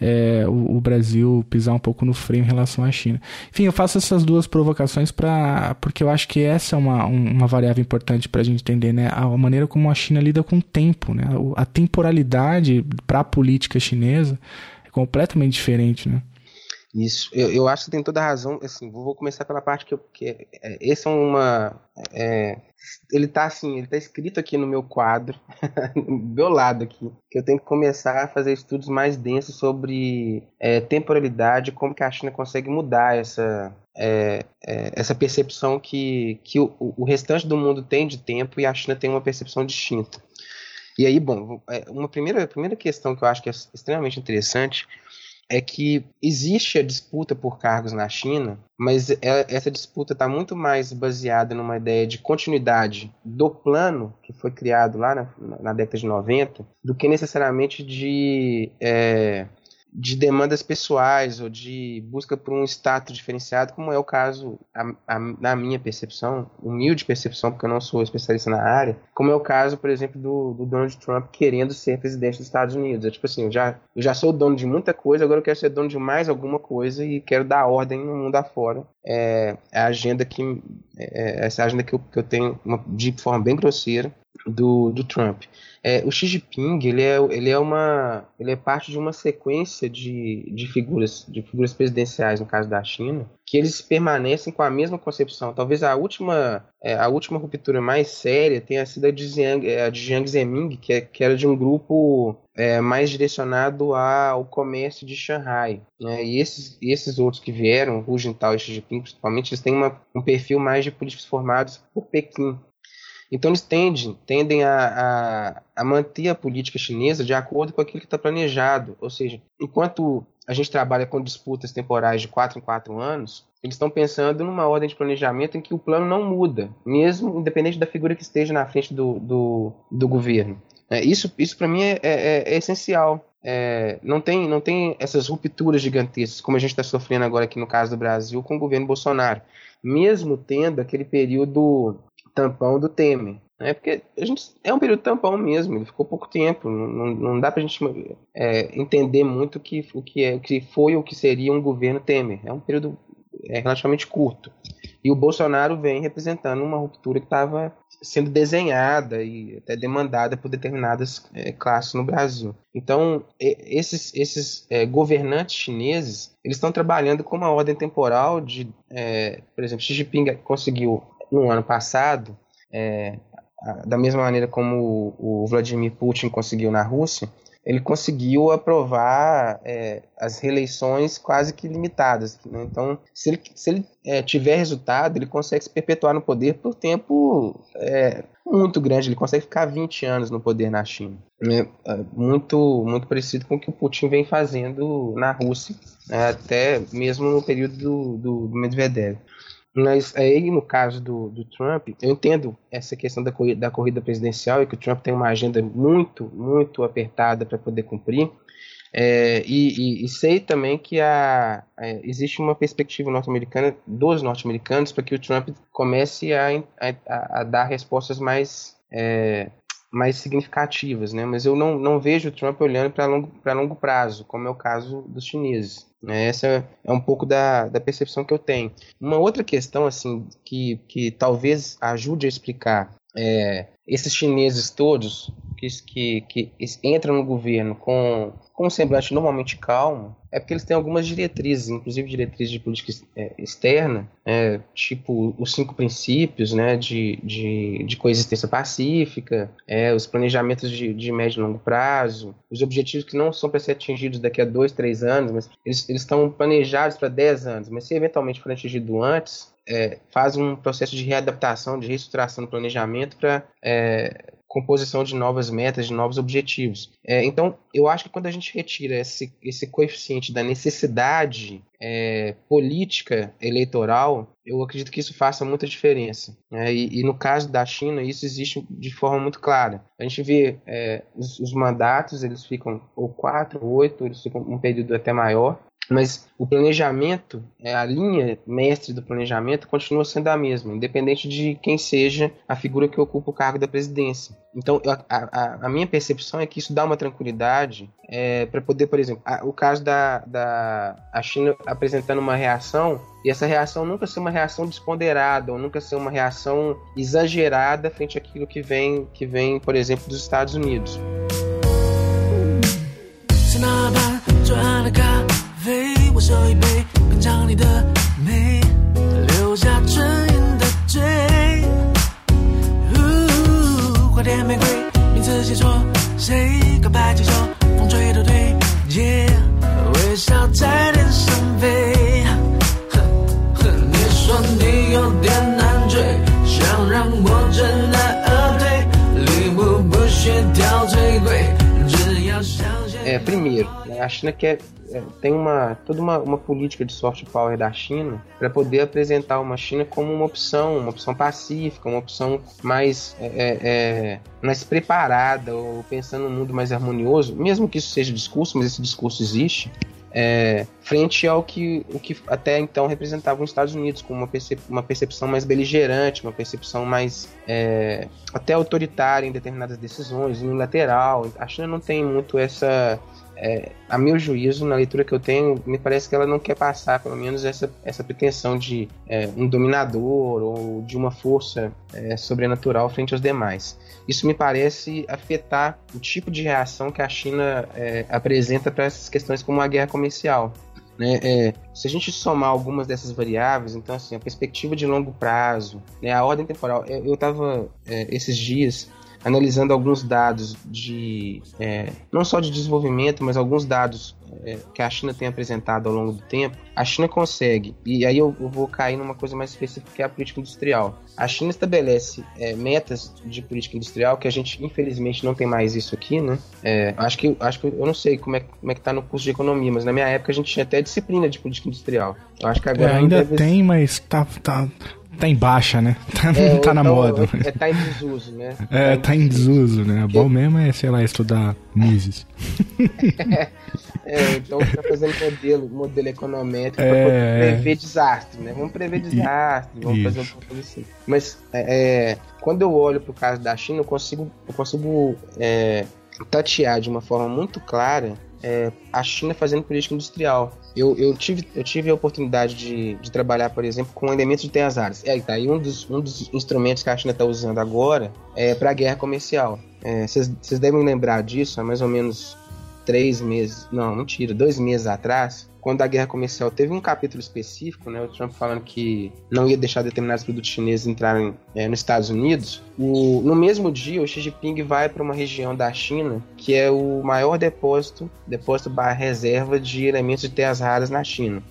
S2: é, o, o, Brasil pisar um pouco no freio em relação à China. Enfim, eu faço essas duas provocações para porque eu acho que essa é uma, uma variável importante para a gente entender, né? A maneira como a China lida com o tempo, né? A temporalidade para a política chinesa é completamente diferente, né?
S4: Isso, eu, eu acho que tem toda a razão. Assim, vou começar pela parte que eu. Que é, é esse é uma. É, ele tá assim, ele tá escrito aqui no meu quadro, [LAUGHS] do meu lado aqui, que eu tenho que começar a fazer estudos mais densos sobre é, temporalidade, como que a China consegue mudar essa, é, é, essa percepção que, que o, o, restante do mundo tem de tempo e a China tem uma percepção distinta. E aí, bom, é, uma primeira, primeira questão que eu acho que é extremamente interessante é que existe a disputa por cargos na China, mas é, essa disputa está muito mais baseada numa ideia de continuidade do plano que foi criado lá na, na década de 90 do que necessariamente de é, de demandas pessoais ou de busca por um status diferenciado, como é o caso, a, a, na minha percepção, humilde percepção, porque eu não sou especialista na área, como é o caso, por exemplo, do, do Donald Trump querendo ser presidente dos Estados Unidos. É tipo assim, eu já, eu já sou dono de muita coisa, agora eu quero ser dono de mais alguma coisa e quero dar ordem no mundo afora. É, a agenda que, é, essa agenda que eu, que eu tenho uma, de forma bem grosseira do, do Trump. É, o Xi Jinping ele é, ele é uma ele é parte de uma sequência de, de figuras de figuras presidenciais no caso da China que eles permanecem com a mesma concepção. Talvez a última é, a última ruptura mais séria tenha sido a de Jiang, é, a de Jiang Zemin, que, é, que era de um grupo é, mais direcionado ao comércio de Xangai. Né? E esses, esses outros que vieram, Hu Jintao e Xi Jinping, principalmente, eles têm uma, um perfil mais de políticos formados por Pequim. Então eles tendem, tendem a, a, a manter a política chinesa de acordo com aquilo que está planejado. Ou seja, enquanto a gente trabalha com disputas temporais de 4 em 4 anos, eles estão pensando numa ordem de planejamento em que o plano não muda, mesmo independente da figura que esteja na frente do, do, do governo. É, isso, isso para mim é, é, é essencial. É, não, tem, não tem essas rupturas gigantescas, como a gente está sofrendo agora aqui no caso do Brasil com o governo Bolsonaro. Mesmo tendo aquele período tampão do Temer. Né? Porque a gente é um período tampão mesmo, ele ficou pouco tempo, não, não dá pra gente é, entender muito que, o que, é, que foi ou o que seria um governo Temer. É um período é, relativamente curto. E o Bolsonaro vem representando uma ruptura que estava sendo desenhada e até demandada por determinadas é, classes no Brasil. Então, esses, esses é, governantes chineses, eles estão trabalhando com uma ordem temporal de, é, por exemplo, Xi Jinping conseguiu no ano passado, é, da mesma maneira como o, Vladimir Putin conseguiu na Rússia, ele conseguiu aprovar é, as reeleições quase que limitadas. Né? Então, se ele, se ele é, tiver resultado, ele consegue se perpetuar no poder por tempo é, muito grande. Ele consegue ficar 20 anos no poder na China. Né? É, muito, muito parecido com o que o Putin vem fazendo na Rússia, né? até mesmo no período do, do, do Medvedev. Mas aí, no caso do, do Trump, eu entendo essa questão da corrida, da corrida presidencial e que o Trump tem uma agenda muito, muito apertada para poder cumprir. É, e, e, e, sei também que a, é, existe uma perspectiva norte-americana, dos norte-americanos, para que o Trump comece a, a, a dar respostas mais, é, mais significativas. Né? Mas eu não, não vejo o Trump olhando para longo, longo prazo, como é o caso dos chineses. Né? Essa é um pouco da, da percepção que eu tenho. Uma outra questão assim que, que talvez ajude a explicar é, esses chineses todos que, que, que entram no governo com com um semblante normalmente calmo, é porque eles têm algumas diretrizes, inclusive diretrizes de política é, externa, é, tipo os cinco princípios né, de, de, de coexistência pacífica, é, os planejamentos de, de médio e longo prazo, os objetivos que não são para ser atingidos daqui a dois, três anos, mas eles, eles estão planejados para dez anos, mas se eventualmente for atingido antes, é, faz um processo de readaptação, de reestruturação do planejamento para é, composição de novas metas, de novos objetivos. É, então, eu acho que quando a gente retira esse, esse coeficiente da necessidade é, política eleitoral, eu acredito que isso faça muita diferença. Né? E, e, no caso da China, isso existe de forma muito clara. A gente vê é, os, os, mandatos, eles ficam ou quatro, ou oito, eles ficam um período até maior, mas o planejamento, é, a linha mestre do planejamento continua sendo a mesma, independente de quem seja a figura que ocupa o cargo da presidência. Então, a, a, a minha percepção é que isso dá uma tranquilidade é, para poder, por exemplo, a, o caso da, da a China apresentando uma reação e essa reação nunca ser uma reação desponderada ou nunca ser uma reação exagerada frente àquilo que vem, que vem por exemplo, dos Estados Unidos. 我手一杯，品尝你的美，留下唇印的嘴。花店玫瑰，名字写错，谁告白气球，风吹都对。微笑在脸上飞。你说你有点难追，想让我知难而退，礼物不需挑最贵，只要香榭。É, primeiro, a China quer é, tem uma toda uma, uma política de soft power da China para poder apresentar uma China como uma opção, uma opção pacífica, uma opção mais é, é, é, mais preparada ou pensando num mundo mais harmonioso, mesmo que isso seja discurso, mas esse discurso existe. É, frente ao que, o que até então representavam os Estados Unidos, com uma, percep uma percepção mais beligerante, uma percepção mais é, até autoritária em determinadas decisões, unilateral. A China não tem muito essa é, a meu juízo, na leitura que eu tenho, me parece que ela não quer passar, pelo menos, essa, essa pretensão de é, um dominador ou de uma força é, sobrenatural frente aos demais. Isso me parece afetar o tipo de reação que a China é, apresenta para essas questões como a guerra comercial. Né, é, se a gente somar algumas dessas variáveis, então assim, a perspectiva de longo prazo, né, a ordem temporal, eu estava é, esses dias analisando alguns dados de é, não só de desenvolvimento, mas alguns dados é, que a China tem apresentado ao longo do tempo, a China consegue, e aí eu, eu, vou cair numa coisa mais específica que é a política industrial. A China estabelece é, metas de política industrial que a gente infelizmente não tem mais isso aqui, né? É, acho que acho que eu não sei como é, como é que tá no curso de economia, mas na minha época a gente tinha até disciplina de política industrial. Eu acho que agora
S2: é, ainda tem, mas tá, tá Tá em baixa, né? [LAUGHS] Tá, é, tá na então, moda.
S4: É, tá em desuso, né?
S2: É, tá em desuso, né? Bom mesmo é, sei lá, estudar Mises. [LAUGHS]
S4: é, então tá fazendo modelo, modelo econômico é, pra poder prever desastre, né? Vamos prever desastre, vamos isso. fazer um pouco assim. Mas é, é, quando eu olho pro caso da China, eu consigo, eu consigo é, tatear de uma forma muito clara é, a China fazendo política industrial. Eu, eu, tive, eu tive a oportunidade de, de trabalhar, por exemplo, com elementos de terras raras. É, tá, e um dos, um dos instrumentos que a China está usando agora é para a guerra comercial. Vocês é, devem lembrar disso, há mais ou menos três meses, não, mentira, dois meses atrás, quando a guerra comercial teve um capítulo específico, né, o Trump falando que não ia deixar determinados produtos chineses entrarem é, nos Estados Unidos, o, no mesmo dia o Xi Jinping vai para uma região da China que é o maior depósito, depósito barra reserva de elementos de terras raras na China.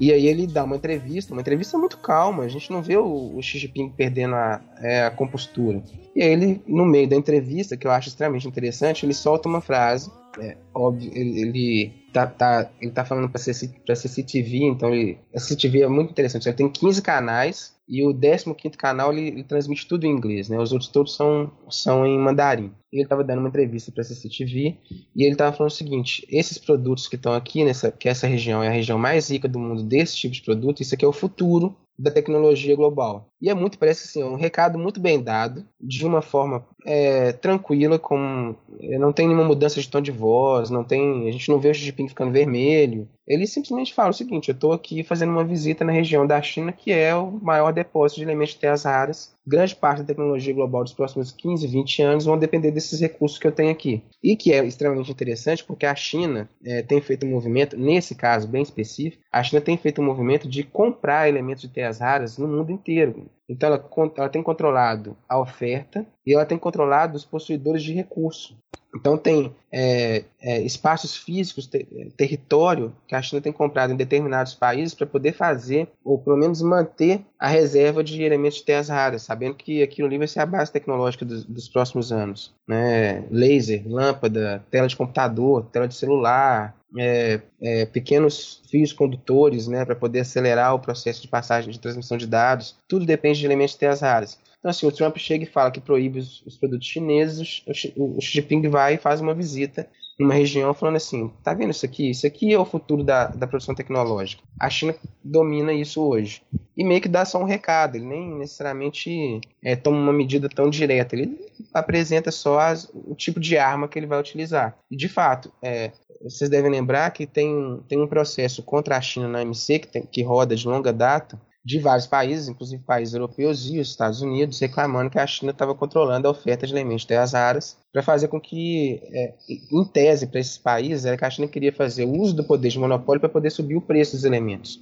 S4: E aí ele dá uma entrevista, uma entrevista muito calma, a gente não vê o, o Xi Jinping perdendo a, é, a compostura. E aí ele, no meio da entrevista, que eu acho extremamente interessante, ele solta uma frase, é, óbvio, ele, ele tá, tá, ele tá falando para pra CCTV, então ele, a CCTV é muito interessante, ele tem 15 canais, e o 15 canal ele, ele, transmite tudo em inglês, né? Os outros todos são, são em mandarim. Ele estava dando uma entrevista para a CCTV e ele estava falando o seguinte: esses produtos que estão aqui nessa, que essa região é a região mais rica do mundo desse tipo de produto, isso aqui é o futuro da tecnologia global. E é muito, parece assim, um recado muito bem dado, de uma forma é, tranquila, com é, não tem nenhuma mudança de tom de voz, não tem, a gente não vê o Xi Jinping ficando vermelho. Ele simplesmente fala o seguinte: eu estou aqui fazendo uma visita na região da China, que é o maior depósito de elementos de terras raras. Grande parte da tecnologia global dos próximos 15, 20 anos vão depender desses recursos que eu tenho aqui. E que é extremamente interessante porque a China é, tem feito um movimento, nesse caso bem específico, a China tem feito um movimento de comprar elementos de terras raras no mundo inteiro. Então ela, ela tem controlado a oferta e ela tem controlado os possuidores de recurso. Então tem é, é, espaços físicos, ter, território que a China tem comprado em determinados países para poder fazer, ou pelo menos manter a reserva de elementos de terras raras, sabendo que aquilo ali vai ser a base tecnológica dos, dos próximos anos. Né? Laser, lâmpada, tela de computador, tela de celular, é, é, pequenos fios condutores né, para poder acelerar o processo de passagem de transmissão de dados. Tudo depende de elementos de terras raras. Então, assim, o Trump chega e fala que proíbe os, os produtos chineses, o, Xi Jinping vai e faz uma visita numa região falando assim, tá vendo isso aqui? Isso aqui é o futuro da, da produção tecnológica. A China domina isso hoje. E meio que dá só um recado, ele nem necessariamente é, toma uma medida tão direta, ele apresenta só as, o tipo de arma que ele vai utilizar. E, de fato, é, vocês devem lembrar que tem, tem um processo contra a China na OMC, que, tem, que roda de longa data, de vários países, inclusive países europeus e os Estados Unidos, reclamando que a China estava controlando a oferta de elementos de terras raras para fazer com que, é, em tese, para esses países, era que a China queria fazer uso do poder de monopólio para poder subir o preço dos elementos.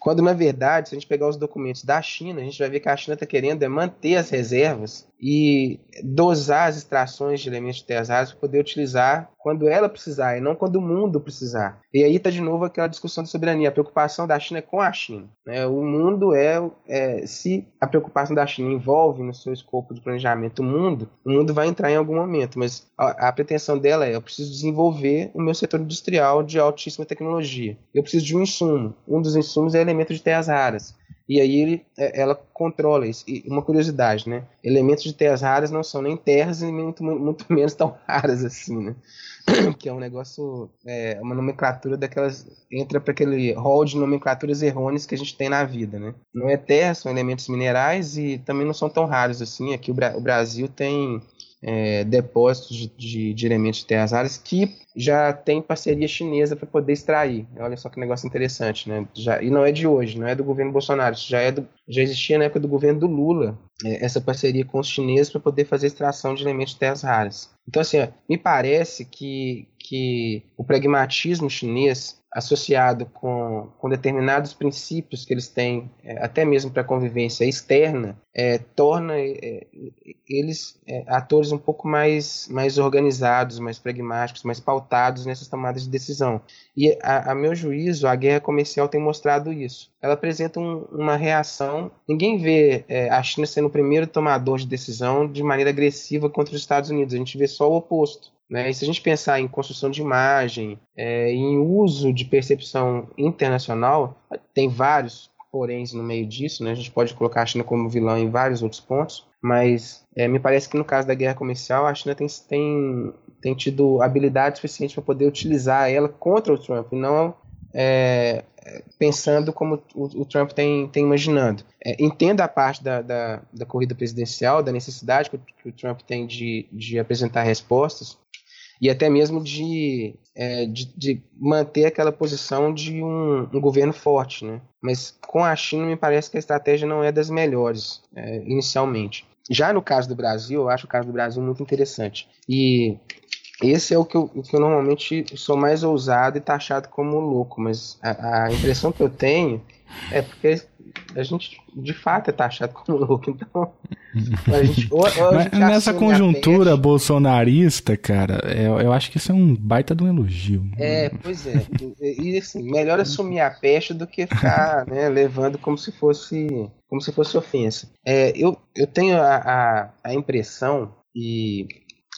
S4: Quando, na verdade, se a gente pegar os documentos da China, a gente vai ver que a China está querendo é manter as reservas e dosar as extrações de elementos de terras raras para poder utilizar quando ela precisar e não quando o mundo precisar. E aí está de novo aquela discussão de soberania. A preocupação da China é com a China. Né? O mundo é, é, se a preocupação da China envolve no seu escopo de planejamento o mundo, o mundo vai entrar em algum momento. Mas a, a pretensão dela é: eu preciso desenvolver o meu setor industrial de altíssima tecnologia. Eu preciso de um insumo. Um dos insumos é elemento de terras raras. E aí ele, é, ela controla isso. E uma curiosidade, né? Elementos de terras raras não são nem terras e muito, muito menos tão raras assim, né? [COUGHS] que é um negócio, é, uma nomenclatura daquelas, entra para aquele rol de nomenclaturas errôneas que a gente tem na vida, né? Não é terra, são elementos minerais e também não são tão raros assim. Aqui o, Bra o Brasil tem é, depósitos de, de, de, terras raras que já tem parceria chinesa para poder extrair. Olha só que negócio interessante, né? Já, e não é de hoje, não é do governo Bolsonaro, isso já, é do, já existia na época do governo do Lula, é, essa parceria com os chineses para poder fazer extração de elementos de terras raras. Então, assim, ó, me parece que, que o pragmatismo chinês associado com, com determinados princípios que eles têm, é, até mesmo para a convivência externa, é, torna é, eles é, atores um pouco mais, mais organizados, mais pragmáticos, mais pautados nessas tomadas de decisão. E, a, a meu juízo, a guerra comercial tem mostrado isso. Ela apresenta um, uma reação. Ninguém vê é, a China sendo o primeiro tomador de decisão de maneira agressiva contra os Estados Unidos. A gente vê só o oposto. Né? E se a gente pensar em construção de imagem, é, em uso de percepção internacional, tem vários poréns no meio disso, né? a gente pode colocar a China como vilão em vários outros pontos, mas é, me parece que no caso da guerra comercial, a China tem, tem, tem tido habilidade suficiente para poder utilizar ela contra o Trump, e não é, pensando como o, o, Trump tem, tem imaginando. É, entenda a parte da, da, da, corrida presidencial, da necessidade que o, que o Trump tem de, de apresentar respostas, e até mesmo de, é, de, de, manter aquela posição de um, um, governo forte. Né? Mas com a China, me parece que a estratégia não é das melhores, é, inicialmente. Já no caso do Brasil, eu acho o caso do Brasil muito interessante. E esse é o que eu, que eu normalmente sou mais ousado e taxado como louco, mas a, a impressão que eu tenho é porque a gente de fato é taxado como louco, então. [LAUGHS] A gente, ou, ou a gente
S2: nessa conjuntura bolsonarista, cara, eu, eu acho que isso é um baita de um elogio.
S4: É, pois é. E assim, melhor assumir a peste do que ficar né, levando como se fosse como se fosse ofensa. É, eu, eu tenho a, a, a impressão, e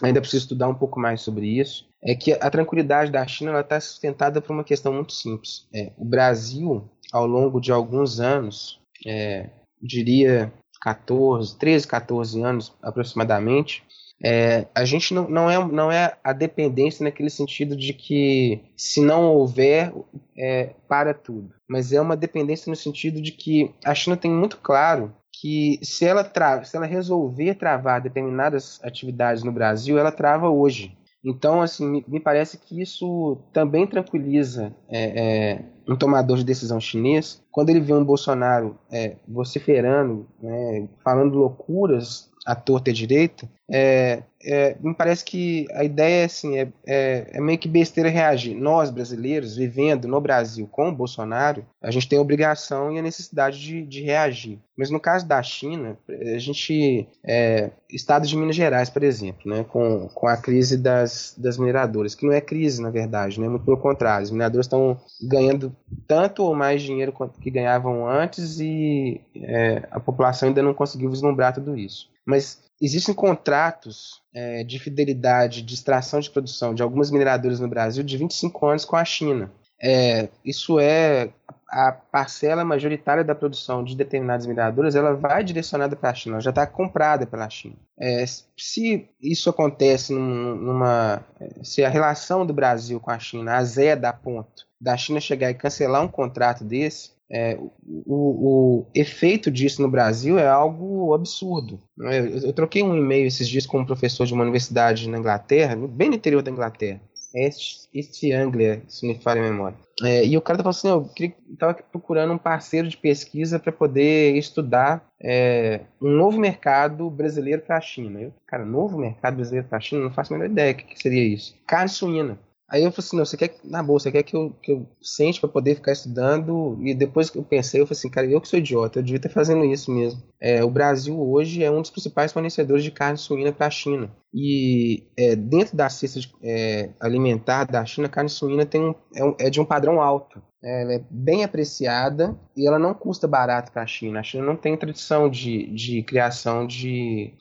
S4: ainda preciso estudar um pouco mais sobre isso, é que a tranquilidade da China está sustentada por uma questão muito simples. É, o Brasil ao longo de alguns anos, é, diria 14, 13, 14 anos aproximadamente, é, a gente não, não, é, não é a dependência naquele sentido de que se não houver, é, para tudo. Mas é uma dependência no sentido de que a China tem muito claro que se ela, tra se ela resolver travar determinadas atividades no Brasil, ela trava hoje. Então, assim, me, parece que isso também tranquiliza é, é, um tomador de decisão chinês. Quando ele vê um Bolsonaro é, vociferando, né, falando loucuras a torta e a direita, é, é, me parece que a ideia assim, é, é, é, meio que besteira reagir. Nós, brasileiros, vivendo no Brasil com o Bolsonaro, a gente tem a obrigação e a necessidade de, de reagir. Mas no caso da China, a gente. É, estado de Minas Gerais, por exemplo, né, com, com a crise das, das mineradoras, que não é crise, na verdade, né, muito pelo contrário. Os mineradores estão ganhando tanto ou mais dinheiro quanto que ganhavam antes e é, a população ainda não conseguiu vislumbrar tudo isso. Mas existem contratos é, de fidelidade de extração de produção de algumas mineradoras no Brasil de 25 anos com a China. É, isso é a parcela majoritária da produção de determinadas mineradoras, ela vai direcionada para a China, ela já está comprada pela China. É, se isso acontece numa, se a relação do Brasil com a China azeda a ponto da China chegar e cancelar um contrato desse, é, o, o, efeito disso no Brasil é algo absurdo. Né? Eu, eu troquei um e-mail esses dias com um professor de uma universidade na Inglaterra, bem no interior da Inglaterra, East, East Anglia, se me falha a memória. É, e o cara tá falando assim, eu estava procurando um parceiro de pesquisa para poder estudar é, um novo mercado brasileiro para a China. Eu, cara, novo mercado brasileiro para a China? Não faço a menor ideia do que, que seria isso. Carne suína. Aí eu falei assim, não, você quer, na boa, você quer que eu, que eu sente para poder ficar estudando? E depois que eu pensei, eu falei assim, cara, eu que sou idiota, eu devia estar fazendo isso mesmo. É, o Brasil hoje é um dos principais fornecedores de carne suína para a China. E é, dentro da cesta de, é, alimentar da China, a carne suína tem um, é, é de um padrão alto. Ela é bem apreciada e ela não custa barato para a China. A China não tem tradição de, de criação de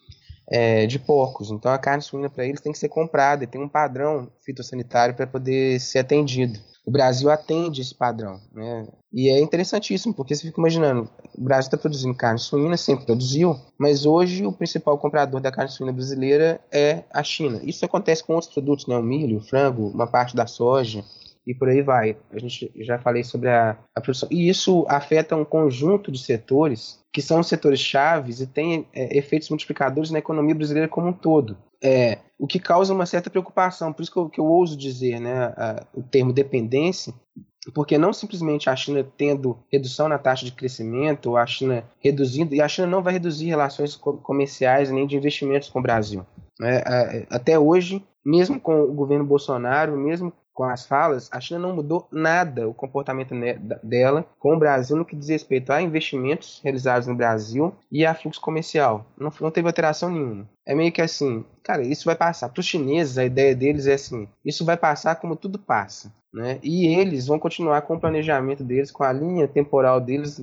S4: é, de porcos. Então a carne suína para eles tem que ser comprada e tem um padrão fitossanitário para poder ser atendido. O Brasil atende esse padrão, né? E é interessantíssimo, porque você fica imaginando, o Brasil está produzindo carne suína, sempre produziu, mas hoje o principal comprador da carne suína brasileira é a China. Isso acontece com outros produtos, né? O milho, o frango, uma parte da soja e por aí vai. A gente já falei sobre a, a produção. E isso afeta um conjunto de setores que são setores chaves e tem é, efeitos multiplicadores na economia brasileira como um todo. É, o que causa uma certa preocupação, por isso que eu, que eu ouso dizer né, a, o termo dependência, porque não simplesmente a China tendo redução na taxa de crescimento, ou a China reduzindo, e a China não vai reduzir relações comerciais nem de investimentos com o Brasil. Né? Até hoje, mesmo com o governo Bolsonaro, mesmo com as falas, a China não mudou nada o comportamento dela com o Brasil no que diz respeito a investimentos realizados no Brasil e a fluxo comercial. Não, não teve alteração nenhuma. É meio que assim, cara, isso vai passar. Para os chineses, a ideia deles é assim: isso vai passar como tudo passa. Né? E eles vão continuar com o planejamento deles, com a linha temporal deles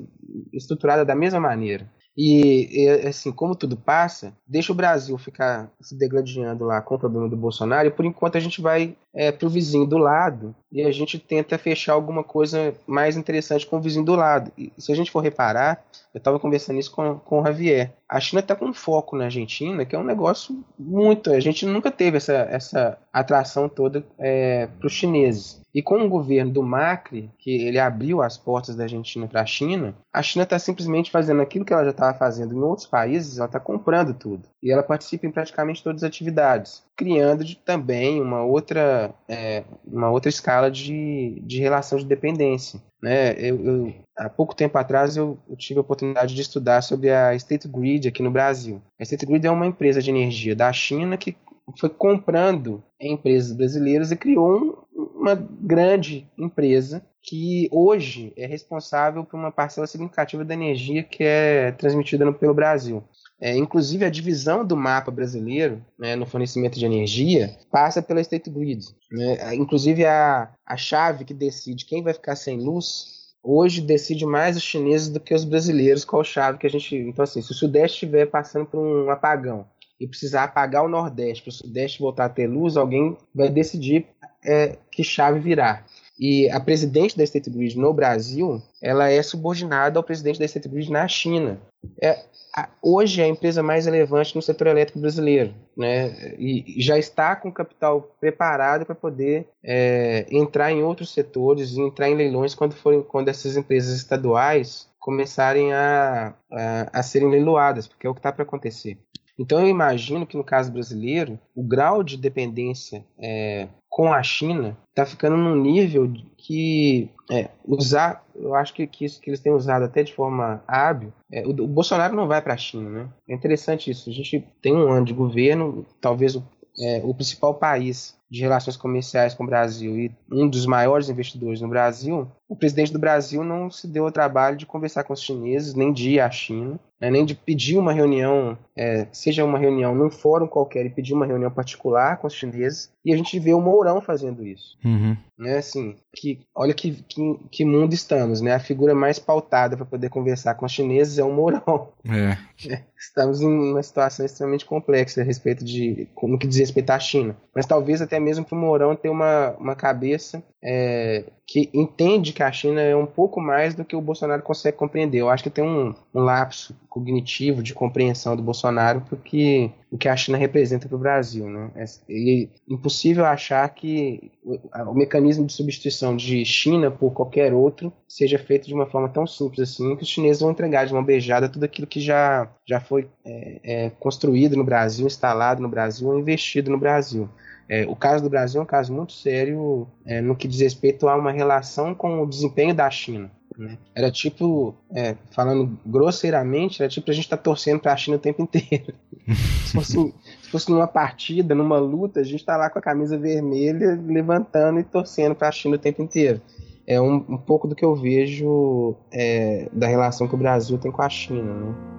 S4: estruturada da mesma maneira. E, assim, como tudo passa, deixa o Brasil ficar se degladiando lá com o problema do Bolsonaro, e por enquanto a gente vai é, pro vizinho do lado e a gente tenta fechar alguma coisa mais interessante com o vizinho do lado. E se a gente for reparar, eu estava conversando isso com, com o Javier, a China está com foco na Argentina, que é um negócio muito. A gente nunca teve essa, essa atração toda é, para os chineses. E com o governo do Macri, que ele abriu as portas da Argentina para a China, a China está simplesmente fazendo aquilo que ela já estava fazendo em outros países, ela está comprando tudo. E ela participa em praticamente todas as atividades, criando também uma outra, é, uma outra escala de, de relação de dependência. Né? Eu, eu, há pouco tempo atrás eu, eu, tive a oportunidade de estudar sobre a State Grid aqui no Brasil. A State Grid é uma empresa de energia da China que foi comprando empresas brasileiras e criou um, uma grande empresa que hoje é responsável por uma parcela significativa da energia que é transmitida pelo Brasil. É, inclusive, a divisão do mapa brasileiro né, no fornecimento de energia passa pela State Grid. Né? Inclusive, a, a chave que decide quem vai ficar sem luz hoje decide mais os chineses do que os brasileiros qual chave que a gente. Então, assim, se o Sudeste estiver passando por um apagão e precisar apagar o Nordeste para o Sudeste voltar a ter luz, alguém vai decidir é, que chave virar. E a presidente da State Grid no Brasil, ela é subordinada ao presidente da State Grid na China. É, a, hoje é a empresa mais relevante no setor elétrico brasileiro, né? E já está com capital preparado para poder é, entrar em outros setores e entrar em leilões quando forem, quando essas empresas estaduais começarem a, a, a serem leiloadas, porque é o que está para acontecer. Então eu imagino que no caso brasileiro, o grau de dependência é, com a China está ficando num nível que é, usar, eu acho que, que isso que eles têm usado até de forma hábil, é, o, o, Bolsonaro não vai para a China, né? É interessante isso. A gente tem um ano de governo, talvez o, é, o principal país de relações comerciais com o Brasil e um dos maiores investidores no Brasil, o presidente do Brasil não se deu ao trabalho de conversar com os chineses, nem de ir à China, né, nem de pedir uma reunião, é, seja uma reunião num fórum qualquer e pedir uma reunião particular com os chineses. E a gente vê o Mourão fazendo isso.
S2: Uhum.
S4: Né, assim, que, olha que, que, que, mundo estamos, né? A figura mais pautada para poder conversar com os chineses é o Mourão.
S2: É.
S4: É, [LAUGHS] estamos em uma situação extremamente complexa a respeito de, no que diz respeito à China. Mas talvez até mesmo para o Mourão ter uma, uma cabeça é, que entende que a China é um pouco mais do que o Bolsonaro consegue compreender. Eu acho que tem um, um lapso cognitivo de compreensão do Bolsonaro porque o que a China representa para o Brasil. Né? É, é impossível achar que o, o, mecanismo de substituição de China por qualquer outro seja feito de uma forma tão simples assim que os chineses vão entregar de uma beijada tudo aquilo que já, já foi é, é, construído no Brasil, instalado no Brasil investido no Brasil. É, o caso do Brasil é um caso muito sério é, no que diz respeito a uma relação com o desempenho da China. Né? Era tipo, é, falando grosseiramente, era tipo a gente estar tá torcendo para a China o tempo inteiro. [LAUGHS] se, fosse, se fosse numa partida, numa luta, a gente está lá com a camisa vermelha, levantando e torcendo para a China o tempo inteiro. É um, um pouco do que eu vejo é, da relação que o Brasil tem com a China. Né?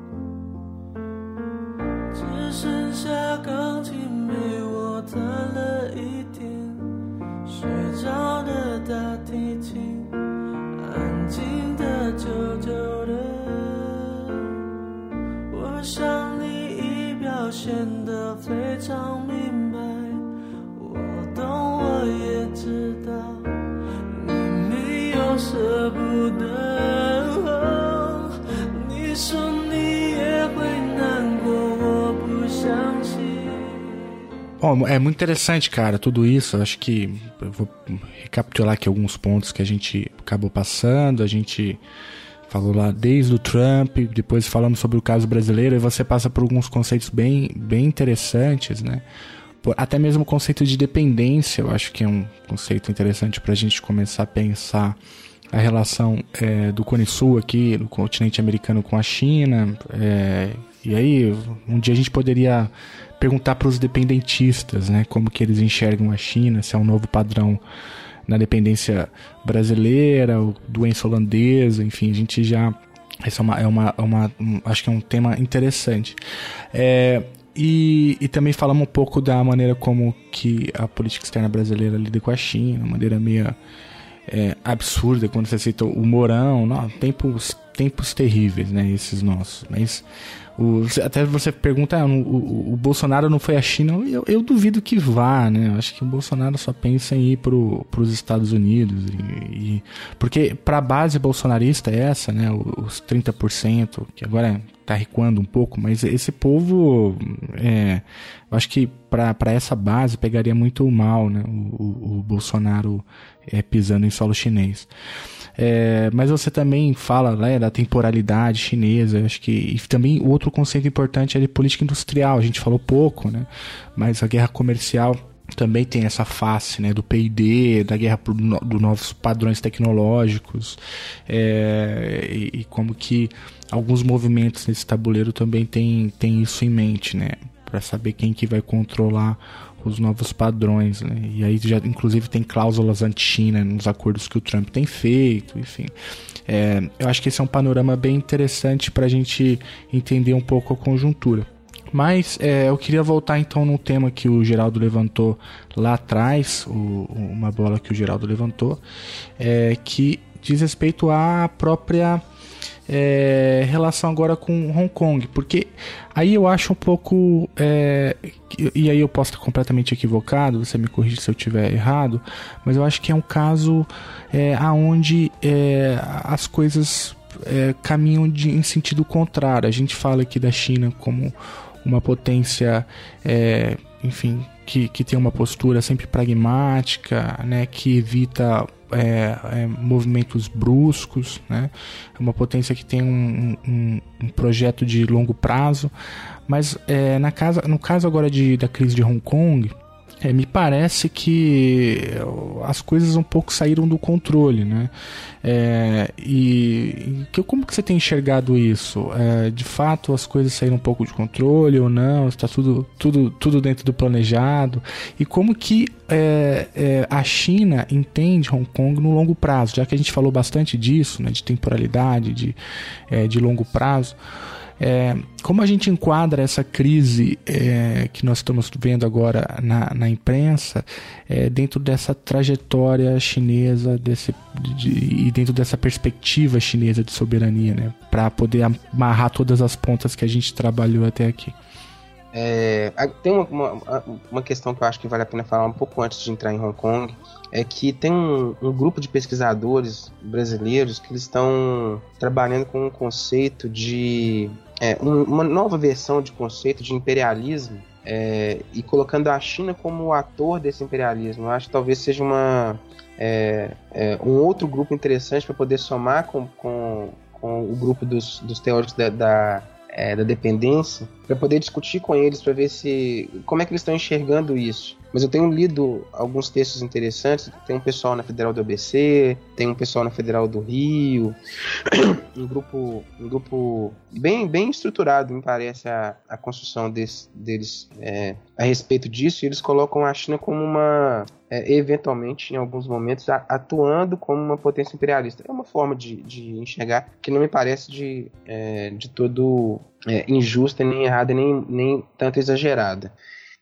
S5: 大提琴安静的、久久的，我想你已表现得非常明白，我懂，我也知道，你没有舍不得。你说。
S2: Bom, é muito interessante, cara, tudo isso. Acho que eu vou recapitular aqui alguns pontos que a gente acabou passando. A gente falou lá desde o Trump, depois falamos sobre o caso brasileiro, e você passa por alguns conceitos bem, bem interessantes, né? Até mesmo o conceito de dependência, eu acho que é um conceito interessante para a gente começar a pensar a relação é, do Cone Sul aqui, do continente americano com a China. É, e aí, um dia a gente poderia perguntar para os dependentistas, né, como que eles enxergam a China, se é um novo padrão na dependência brasileira, doença holandesa, enfim, a gente já essa é uma, é uma, é uma um, acho que é um tema interessante. É, e, e também falamos um pouco da maneira como que a política externa brasileira lida com a China, maneira meio é, absurda quando você cita o Morão, não, tempos, tempos terríveis, né, esses nossos. Mas o, até você pergunta, ah, o, o, o, Bolsonaro não foi à China? Eu, eu, duvido que vá, né? Eu acho que o Bolsonaro só pensa em ir para os Estados Unidos. E, e porque para a base bolsonarista é essa, né? Os 30%, que agora está recuando um pouco, mas esse povo, é, eu acho que para essa base pegaria muito mal, né? O, o Bolsonaro é, pisando em solo chinês. É, mas você também fala né, da temporalidade chinesa, acho que e também outro conceito importante é de política industrial, a gente falou pouco, né? Mas a guerra comercial também tem essa face né, do P&D, da guerra por no, dos novos padrões tecnológicos é, e, e, como que alguns movimentos nesse tabuleiro também tem, tem isso em mente, né? Para saber quem que vai controlar os novos padrões, né? E aí já inclusive tem cláusulas anti-China nos acordos que o Trump tem feito, enfim. É, eu acho que esse é um panorama bem interessante para a gente entender um pouco a conjuntura. Mas é, eu queria voltar então no tema que o Geraldo levantou lá atrás, o, uma bola que o Geraldo levantou, é, que diz respeito à própria é, relação agora com Hong Kong, porque aí eu acho um pouco. É, e aí eu posso estar completamente equivocado, você me corrige se eu estiver errado, mas eu acho que é um caso é, aonde é, as coisas é, caminham de, em sentido contrário. A gente fala aqui da China como uma potência, é, enfim, que, que tem uma postura sempre pragmática, né, que evita é, é, movimentos bruscos, né? É uma potência que tem um, um, um projeto de longo prazo, mas é, na casa, no caso agora de, da crise de Hong Kong, é, me parece que as coisas um pouco saíram do controle, né? É, e, e como que você tem enxergado isso? É, de fato, as coisas saíram um pouco de controle ou não? Está tudo, tudo, tudo dentro do planejado? E como que é, é, a China entende Hong Kong no longo prazo? Já que a gente falou bastante disso, né, de temporalidade, de, é, de longo prazo. É, como a gente enquadra essa crise é, que nós estamos vendo agora na, na imprensa é, dentro dessa trajetória chinesa desse, de, e dentro dessa perspectiva chinesa de soberania, né, para poder amarrar todas as pontas que a gente trabalhou até aqui?
S4: É, tem uma, uma, uma, questão que eu acho que vale a pena falar um pouco antes de entrar em Hong Kong, é que tem um, um grupo de pesquisadores brasileiros que eles estão trabalhando com um conceito de é, um, uma nova versão de conceito de imperialismo é, e colocando a China como o ator desse imperialismo. Eu acho que talvez seja uma, é, é um outro grupo interessante para poder somar com, com, com, o grupo dos, dos teóricos da, da é, da dependência, para poder discutir com eles, para ver se como é que eles estão enxergando isso. Mas eu tenho lido alguns textos interessantes. Tem um pessoal na Federal do ABC, tem um pessoal na Federal do Rio, um grupo, um grupo bem, bem estruturado, me parece, a, a construção desse, deles é, a respeito disso. E eles colocam a China como uma, é, eventualmente, em alguns momentos, a, atuando como uma potência imperialista. É uma forma de, de enxergar que não me parece de, é, de todo é, injusta, nem errada, nem, nem tanto exagerada.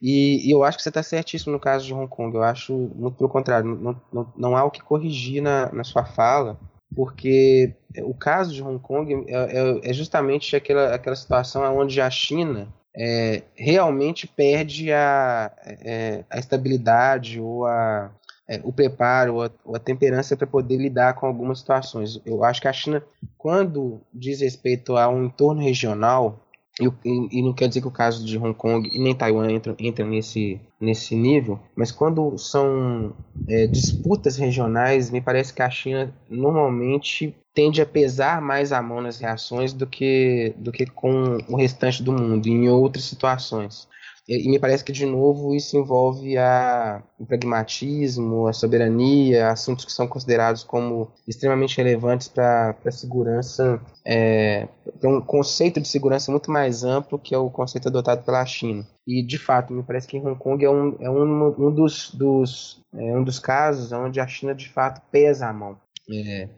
S4: E, e, eu acho que você está certíssimo no caso de Hong Kong. Eu acho, muito pelo contrário, não, não, não há o que corrigir na, na sua fala, porque o caso de Hong Kong é, é, é justamente aquela, aquela situação onde a China é, realmente perde a, é, a estabilidade ou a, é, o preparo ou a, ou a temperança para poder lidar com algumas situações. Eu acho que a China, quando diz respeito a um entorno regional, e, e, não quer dizer que o caso de Hong Kong e nem Taiwan entra, entra nesse, nesse nível, mas quando são é, disputas regionais, me parece que a China normalmente tende a pesar mais a mão nas reações do que, do que com o restante do mundo, em outras situações. E, me parece que, de novo, isso envolve a, o pragmatismo, a soberania, assuntos que são considerados como extremamente relevantes para a segurança, é, um conceito de segurança muito mais amplo que é o conceito adotado pela China. E, de fato, me parece que Hong Kong é um, é um, um, dos, dos, é um dos casos onde a China, de fato, pesa a mão. É,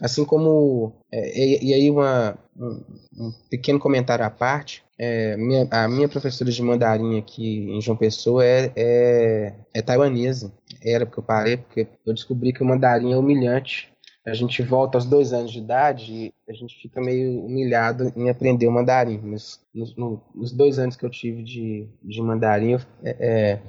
S4: assim como. É, e, e, aí, uma, um, um pequeno comentário à parte é, minha, a minha professora de mandarim aqui em João Pessoa é, é, é taiwanesa. Era porque eu parei, porque eu descobri que o mandarim é humilhante. A gente volta aos dois anos de idade e a gente fica meio humilhado em aprender o mandarim. Mas nos, no, nos dois anos que eu tive de, de mandarim, eu, é, é,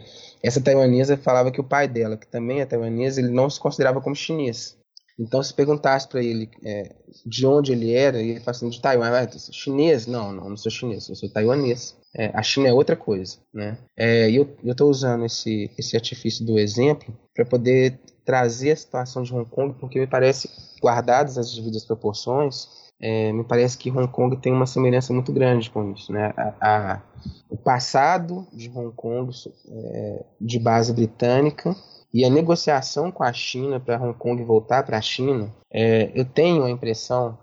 S4: essa taiwanesa falava que o pai dela, que também é taiwanesa, ele não se considerava como chinês. Então, se perguntasse para ele é, de onde ele era, ele falasse assim, de Taiwan, ah, chinês? Não, não, não sou chinês, eu sou taiwanês. É, a China é outra coisa, né? É, e eu estou usando esse, esse artifício do exemplo para poder trazer a situação de Hong Kong, porque me parece, guardadas as devidas proporções, é, me parece que Hong Kong tem uma semelhança muito grande com isso, né? A, a, o passado de Hong Kong é, de base britânica e a negociação com a China para Hong Kong voltar para a China, é, eu tenho a impressão,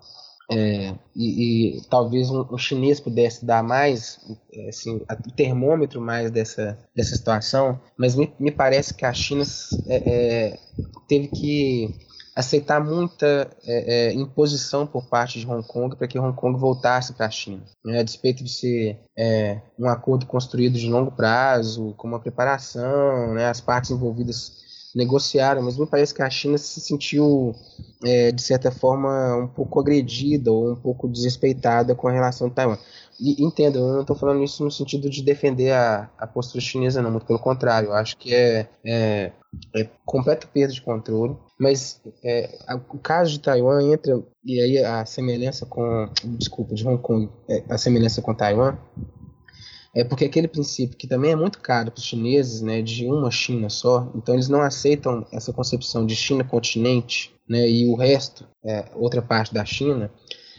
S4: é, e, e, talvez um, um, chinês pudesse dar mais, é, assim, o termômetro mais dessa, dessa situação, mas me, me parece que a China é, é, teve que aceitar muita é, é, imposição por parte de Hong Kong para que Hong Kong voltasse para a China. Né? A despeito de ser é, um acordo construído de longo prazo, com uma preparação, né? as partes envolvidas negociaram, mas me parece que a China se sentiu, é, de certa forma, um pouco agredida ou um pouco desrespeitada com a relação de Taiwan. E eu não estou falando isso no sentido de defender a, a postura chinesa, não, muito pelo contrário. Eu acho que é, é, é completa perda de controle. Mas é, a, o caso de Taiwan entra, e aí a semelhança com. Desculpa, de Hong Kong, é, a semelhança com Taiwan, é porque aquele princípio que também é muito caro para os chineses, né, de uma China só, então eles não aceitam essa concepção de China continente, né, e o resto, é, outra parte da China,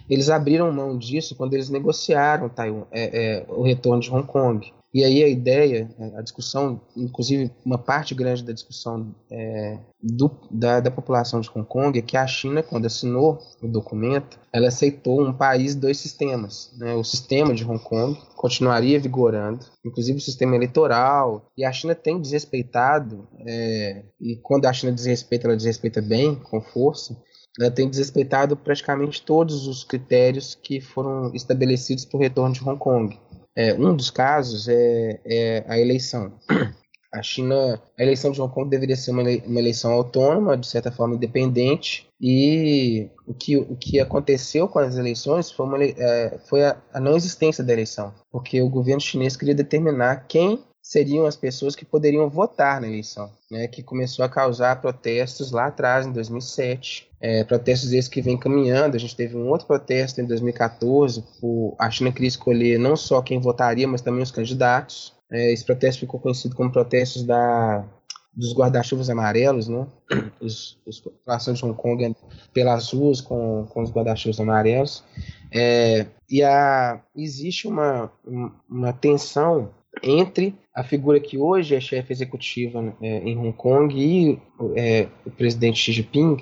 S4: eles abriram mão disso quando eles negociaram Taiwan, é, é, o retorno de Hong Kong. E aí a ideia, a discussão, inclusive uma parte grande da discussão é, do, da, da, população de Hong Kong é que a China, quando assinou o documento, ela aceitou um país, dois sistemas. Né? O sistema de Hong Kong continuaria vigorando, inclusive o sistema eleitoral, e a China tem desrespeitado, é, e quando a China desrespeita, ela desrespeita bem, com força, ela tem desrespeitado praticamente todos os critérios que foram estabelecidos para o retorno de Hong Kong. É, um dos casos é, é, a eleição. A China, a eleição de Hong Kong deveria ser uma, eleição autônoma, de certa forma independente, e o que, o que aconteceu com as eleições foi, uma, é, foi a, a não existência da eleição, porque o governo chinês queria determinar quem seriam as pessoas que poderiam votar na eleição, né, que começou a causar protestos lá atrás, em 2007. É, protestos esses que vem caminhando. A gente teve um outro protesto em 2014, por a China queria escolher não só quem votaria, mas também os candidatos. É, esse protesto ficou conhecido como protestos da, dos guarda-chuvas amarelos, né? [CLEARS THROAT] Os, os população de Hong Kong pelas ruas com, com os guarda-chuvas amarelos. É, e a, existe uma, uma tensão entre a figura que hoje é chefe executiva é, em Hong Kong e é, o presidente Xi Jinping,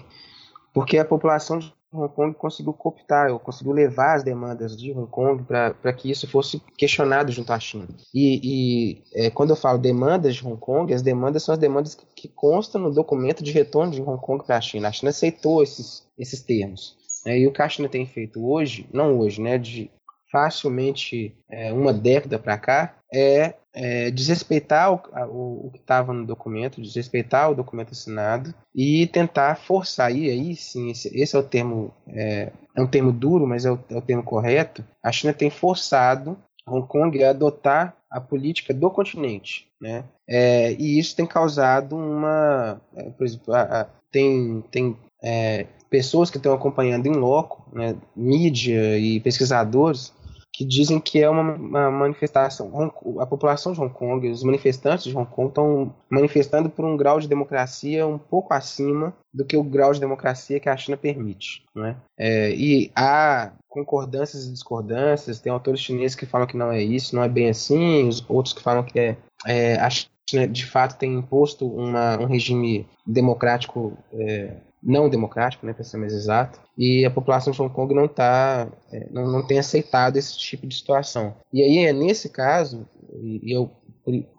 S4: porque a população de Hong Kong conseguiu cooptar, ou conseguiu levar as demandas de Hong Kong para que isso fosse questionado junto à China. E, e é, quando eu falo demandas de Hong Kong, as demandas são as demandas que, que constam no documento de retorno de Hong Kong para a China. A China aceitou esses, esses termos. É, e o que a China tem feito hoje, não hoje, né, de facilmente é, uma década para cá, é, é desrespeitar o, o, o que estava no documento, desrespeitar o documento assinado e tentar forçar, e aí sim, esse, esse é o termo, é, é, um termo duro, mas é o, é o termo correto, a China tem forçado Hong Kong a adotar a política do continente, né? É, e isso tem causado uma, é, por exemplo, a, a, tem, tem é, pessoas que estão acompanhando em loco, né, mídia e pesquisadores que dizem que é uma, uma, manifestação. A população de Hong Kong, os manifestantes de Hong Kong estão manifestando por um grau de democracia um pouco acima do que o grau de democracia que a China permite. Né? É, e há concordâncias e discordâncias, tem autores chineses que falam que não é isso, não é bem assim, os outros que falam que é, é a China de fato tem imposto uma, um regime democrático é, não democrático, né, para ser mais exato, e a população de Hong Kong não tá, é, não, não tem aceitado esse tipo de situação. E aí é nesse caso, e, eu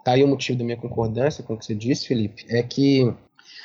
S4: tá aí o motivo da minha concordância com o que você disse, Felipe, é que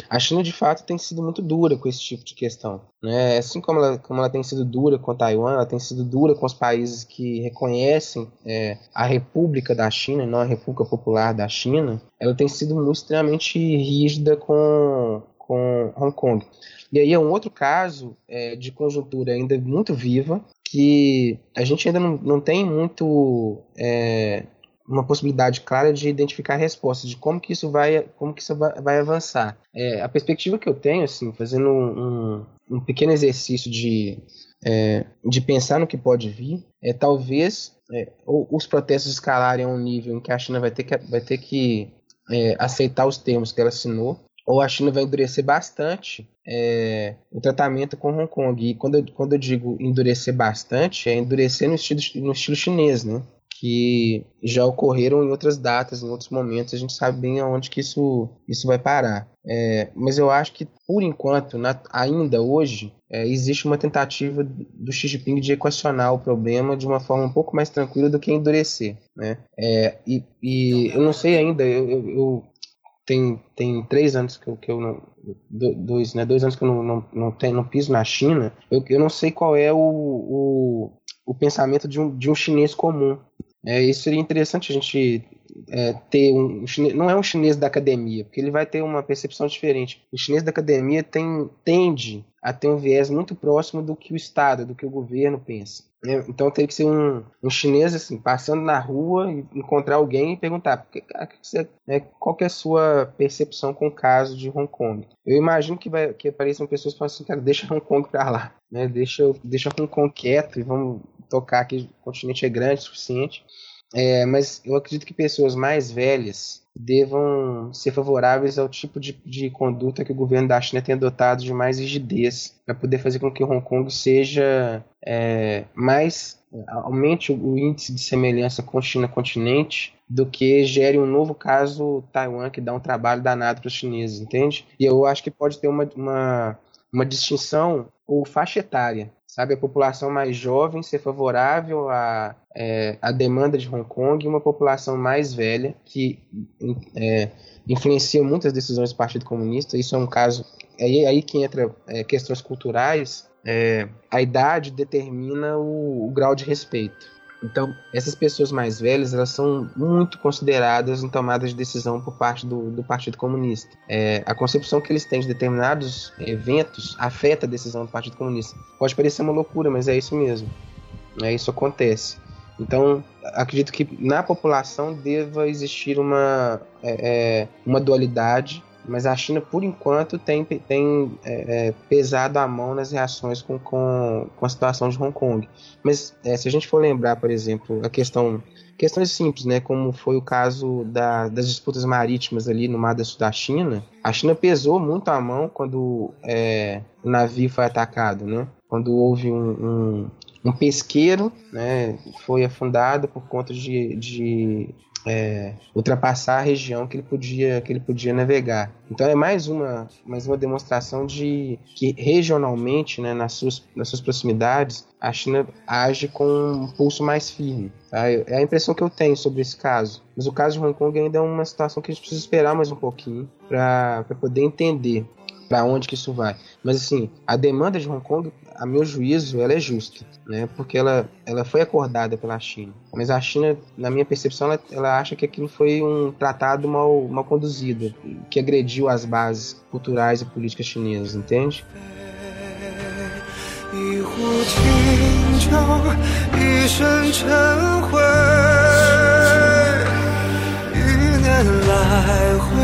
S4: a China de fato tem sido muito dura com esse tipo de questão. Né? Assim como ela, como ela tem sido dura com Taiwan, ela tem sido dura com os países que reconhecem é, a República da China, não a República Popular da China, ela tem sido muito extremamente rígida com, com Hong Kong. E aí é um outro caso é, de conjuntura ainda muito viva, que a gente ainda não, não tem muito é, uma possibilidade clara de identificar a resposta de como que isso vai, como que isso vai, vai avançar. É, a perspectiva que eu tenho, assim, fazendo um, um pequeno exercício de, é, de pensar no que pode vir, é talvez é, os protestos escalarem a um nível em que a China vai ter que, vai ter que é, aceitar os termos que ela assinou, ou a China vai endurecer bastante é, o tratamento com Hong Kong. E quando eu, quando eu digo endurecer bastante, é endurecer no estilo, no estilo chinês, né? Que já ocorreram em outras datas, em outros momentos, a gente sabe bem aonde que isso, isso vai parar. É, mas eu acho que, por enquanto, na, ainda hoje, é, existe uma tentativa do Xi Jinping de equacionar o problema de uma forma um pouco mais tranquila do que endurecer. Né? É, e, e eu não sei ainda, eu, eu, eu tem, tem três anos que eu, que eu não. Dois, né? Dois anos que eu não, não, não, tenho, não piso na China. Eu, eu não sei qual é o, o, o pensamento de um, de um chinês comum. É, isso seria interessante a gente é, ter um, um não é um chinês da academia, porque ele vai ter uma percepção diferente. O chinês da academia tem, tende a ter um viés muito próximo do que o Estado, do que o governo pensa. Né? Então tem que ser um, um chinês assim, passando na rua encontrar alguém e perguntar né, qual é a sua percepção com o caso de Hong Kong. Eu imagino que, vai, que apareçam pessoas falam assim, cara, deixa Hong Kong pra lá, né? deixa, deixa Hong Kong quieto e vamos tocar aqui, o continente é grande o suficiente. É, mas eu acredito que pessoas mais velhas devam ser favoráveis ao tipo de, de conduta que o governo da China tem adotado de mais rigidez para poder fazer com que Hong Kong seja é, mais aumente o índice de semelhança com China continente do que gere um novo caso Taiwan que dá um trabalho danado para os chineses, entende? E eu acho que pode ter uma, uma, uma distinção ou faixa etária, sabe? A população mais jovem ser favorável à, é, à demanda de Hong Kong e uma população mais velha que é, influencia muitas decisões do Partido Comunista. Isso é um caso aí, aí que entra é, questões culturais, é, a idade determina o, o, grau de respeito. Então, essas pessoas mais velhas, elas são muito consideradas em tomadas de decisão por parte do, do Partido Comunista. É, a concepção que eles têm de determinados eventos afeta a decisão do Partido Comunista. Pode parecer uma loucura, mas é isso mesmo. É, isso acontece. Então, acredito que na população deva existir uma, é, é uma dualidade mas a China, por enquanto, tem, tem é, é, pesado a mão nas reações com, com, com a situação de Hong Kong. Mas é, se a gente for lembrar, por exemplo, a questão questões simples, né, como foi o caso da, das disputas marítimas ali no Mar da Sul da China, a China pesou muito a mão quando é, o navio foi atacado, né? Quando houve um, um, um pesqueiro, né, foi afundado por conta de, de é, ultrapassar a região que ele podia que ele podia navegar. Então é mais uma mais uma demonstração de que regionalmente, né, nas suas nas suas proximidades, a China age com um pulso mais firme. Tá? É a impressão que eu tenho sobre esse caso. Mas o caso de Hong Kong ainda é uma situação que a gente precisa esperar mais um pouquinho para poder entender para onde que isso vai. Mas assim, a demanda de Hong Kong, a meu juízo, ela é justa, né? Porque ela, ela foi acordada pela China. Mas a China, na minha percepção, ela, ela acha que aquilo foi um tratado mal, mal conduzido, que agrediu as bases culturais e políticas chinesas, entende? 一壶清酒，一身尘灰，一年来回，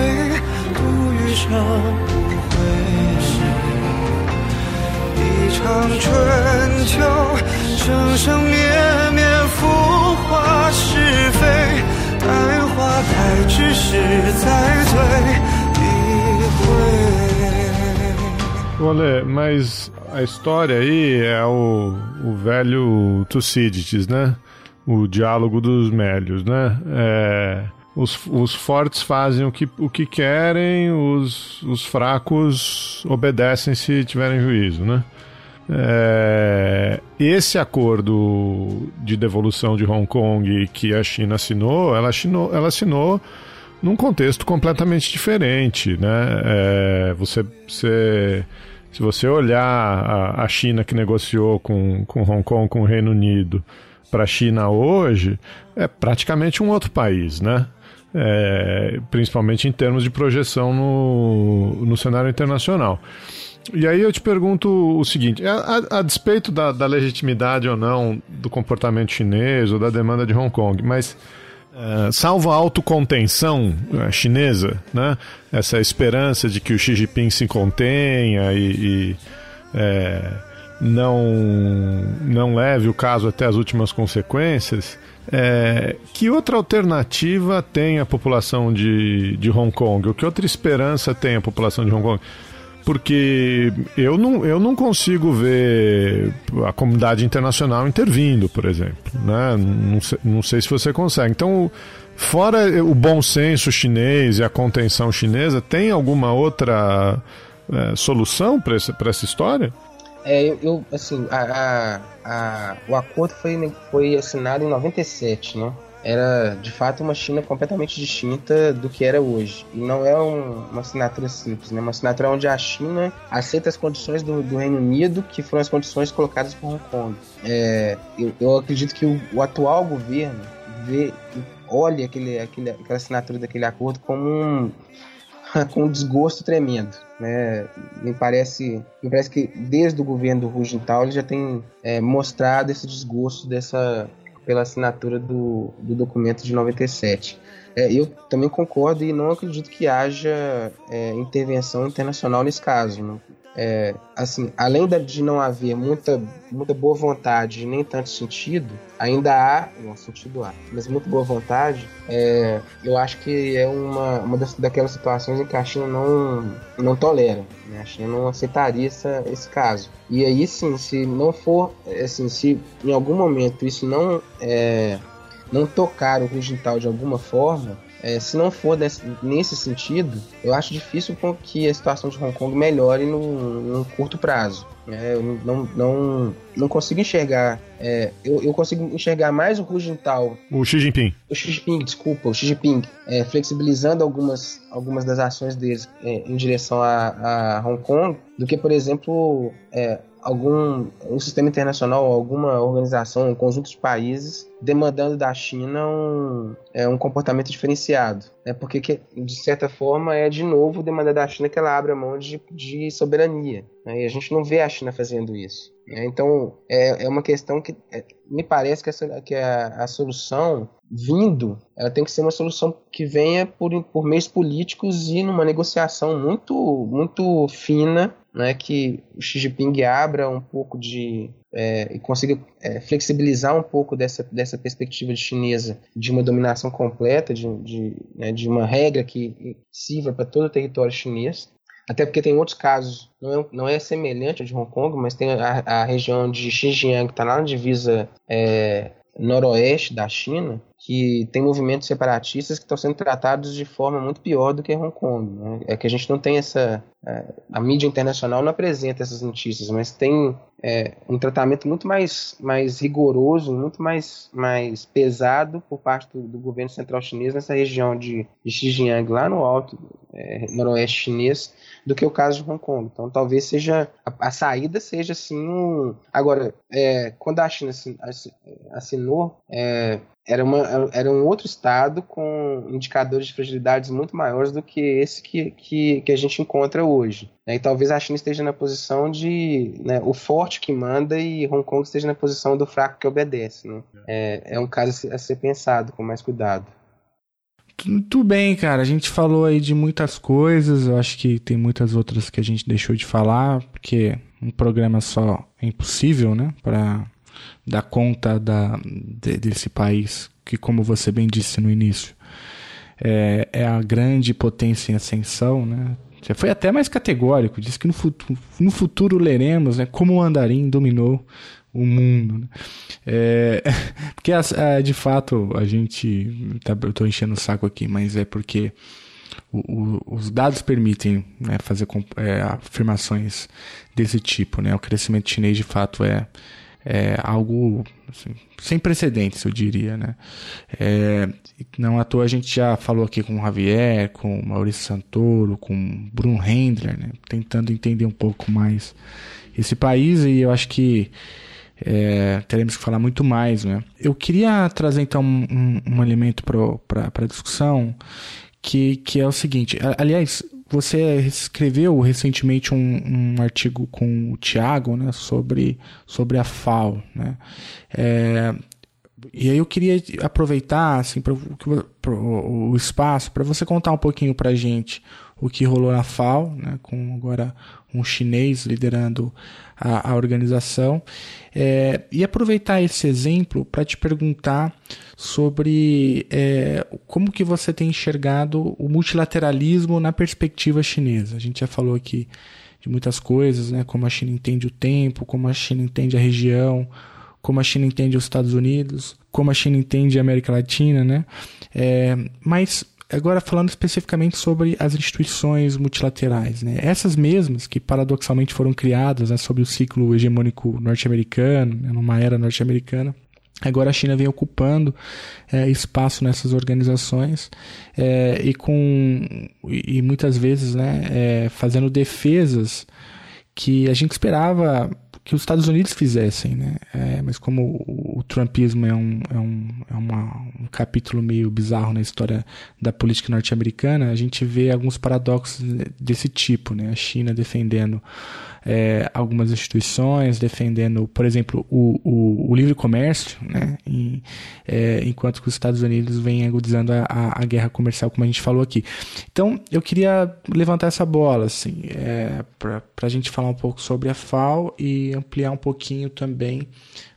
S4: 度余生。
S3: 场春秋，生生灭灭，浮华是非，待花开之时再醉一回。Olha, mas a história aí é o, o velho Tucídides, né? O diálogo dos mélios, né? É, os, os fortes fazem o que, o que querem, os, os fracos obedecem se tiverem juízo, né? É, esse acordo de devolução de Hong Kong que a China assinou, ela assinou, ela assinou num contexto completamente diferente, né? É, você, você, se você olhar a, a, China que negociou com, com Hong Kong, com o Reino Unido, para a China hoje, é praticamente um outro país, né? É, principalmente em termos de projeção no, no cenário internacional. E aí eu te pergunto o seguinte: a, a, a despeito da, da, legitimidade ou não do comportamento chinês ou da demanda de Hong Kong, mas uh, salvo a autocontenção uh, chinesa, né, essa esperança de que o Xi Jinping se contenha e, e é, não, não leve o caso até as últimas consequências, é, que outra alternativa tem a população de, de Hong Kong? Ou que outra esperança tem a população de Hong Kong? Porque eu não, eu não consigo ver a comunidade internacional intervindo, por exemplo. Né? Não, sei, não sei se você consegue. Então, fora o bom senso chinês e a contenção chinesa, tem alguma outra é, solução para essa, história?
S4: É, eu assim, a, a, a, o acordo foi, foi assinado em 97, né? Era de fato uma China completamente distinta do que era hoje. E não é um, uma assinatura simples, né? uma assinatura onde a China aceita as condições do, do Reino Unido, que foram as condições colocadas por Hong Kong. É, eu, eu, acredito que o, o atual governo vê, olha aquele, aquele, aquela assinatura daquele acordo como um, [LAUGHS] com um desgosto tremendo. Né? Me, parece, me parece que desde o governo do Hu Jintao ele já tem é, mostrado esse desgosto dessa pela assinatura do, do documento de 97. É, eu também concordo e não acredito que haja é, intervenção internacional nesse caso. Né? É, assim, além de não haver muita, muita boa vontade nem tanto sentido, ainda há, não, sentido há, mas muita boa vontade, é, eu acho que é uma, uma das, daquelas situações em que a China não, não tolera, né? a China não aceitaria essa, esse caso. E aí sim, se não for, assim, se em algum momento isso não, é, não tocar o Rugental de alguma forma, é, se não for desse, nesse sentido, eu acho difícil que a situação de Hong Kong melhore no, no curto prazo. É, eu não, não, não consigo enxergar. É, eu, eu consigo enxergar mais o Hu Jintao.
S3: O Xi Jinping.
S4: O Xi Jinping, desculpa, o Xi Jinping, é, flexibilizando algumas, algumas das ações deles é, em direção a, a Hong Kong, do que, por exemplo, é, algum um sistema internacional, alguma organização, um conjunto de países demandando da China um, é, um comportamento diferenciado. Né? Porque, que, de certa forma, é de novo demanda da China que ela abra mão de, de soberania. Né? E a gente não vê a China fazendo isso. Né? Então, é, é uma questão que é, me parece que, essa, que a, a solução vindo, ela tem que ser uma solução que venha por, por meios políticos e numa negociação muito, muito fina né, que o Xi Jinping abra um pouco de é, e consiga é, flexibilizar um pouco dessa, dessa perspectiva de chinesa de uma dominação completa, de, de, né, de uma regra que sirva para todo o território chinês. Até porque tem outros casos, não é, não é semelhante ao de Hong Kong, mas tem a, a região de Xinjiang, que está lá na divisa é, noroeste da China, que tem movimentos separatistas que estão sendo tratados de forma muito pior do que Hong Kong. Né? É que a gente não tem essa. É, a mídia internacional não apresenta essas notícias, mas tem é, um tratamento muito mais, mais rigoroso, muito mais, mais pesado por parte do, do governo central chinês nessa região de, de Xinjiang, lá no alto é, noroeste chinês, do que o caso de Hong Kong. Então talvez seja a, a saída seja assim um. Agora, é, quando a China assinou, é, era, uma, era um outro estado com indicadores de fragilidades muito maiores do que esse que, que, que a gente encontra hoje. Né? E talvez a China esteja na posição de né, o forte que manda e Hong Kong esteja na posição do fraco que obedece. Né? É, é um caso a ser, pensado com mais cuidado.
S2: Tudo bem, cara. A gente falou aí de muitas coisas. Eu acho que tem muitas outras que a gente deixou de falar, porque um programa só é impossível, né? Para dar conta da, de, desse país, que, como você bem disse no início, é, é a grande potência em ascensão, né? Você foi até mais categórico, disse que no futuro, no futuro leremos né, como o andarim dominou o mundo. Né? É, [LAUGHS] porque, de fato, a gente. Tá, eu estou enchendo o saco aqui, mas é porque o, o, os dados permitem né, fazer é, afirmações desse tipo. Né? O crescimento chinês, de fato, é, é algo assim, sem precedentes, eu diria, né? É, não à toa a gente já falou aqui com o Javier, com o Maurício Santoro, com o Bruno Hendler, né? tentando entender um pouco mais esse país e eu acho que é, teremos que falar muito mais, né? Eu queria trazer então um, um, elemento para a discussão que, que é o seguinte, aliás, você escreveu recentemente um, um, artigo com o Tiago né, sobre, sobre a FAO. Né? É, e aí eu queria aproveitar assim, pra, pra, o espaço para você contar um pouquinho para gente o que rolou na FAO, né, com agora um chinês liderando a, a organização, é, e aproveitar esse exemplo para te perguntar sobre é, como que você tem enxergado o multilateralismo na perspectiva chinesa. A gente já falou aqui de muitas coisas, né, como a China entende o tempo, como a China entende a região, como a China entende os Estados Unidos, como a China entende a América Latina, né? É, mas Agora, falando especificamente sobre as instituições multilaterais, né? essas mesmas que paradoxalmente foram criadas né, sob o ciclo hegemônico norte-americano, né, numa era norte-americana, Agora a China vem ocupando é, espaço nessas organizações é, e com e muitas vezes né, é, fazendo defesas que a gente esperava que os Estados Unidos fizessem, né? É, mas como o, trumpismo é um, é um, é uma, um capítulo meio bizarro na história da política norte-americana, a gente vê alguns paradoxos desse tipo, né? A China defendendo é, algumas instituições, defendendo, por exemplo, o, o, o livre comércio, né? É, enquanto que os Estados Unidos vêm agudizando a, a, a, guerra comercial, como a gente falou aqui. Então, eu queria levantar essa bola, assim, é, para a gente falar um pouco sobre a FAO e ampliar um pouquinho também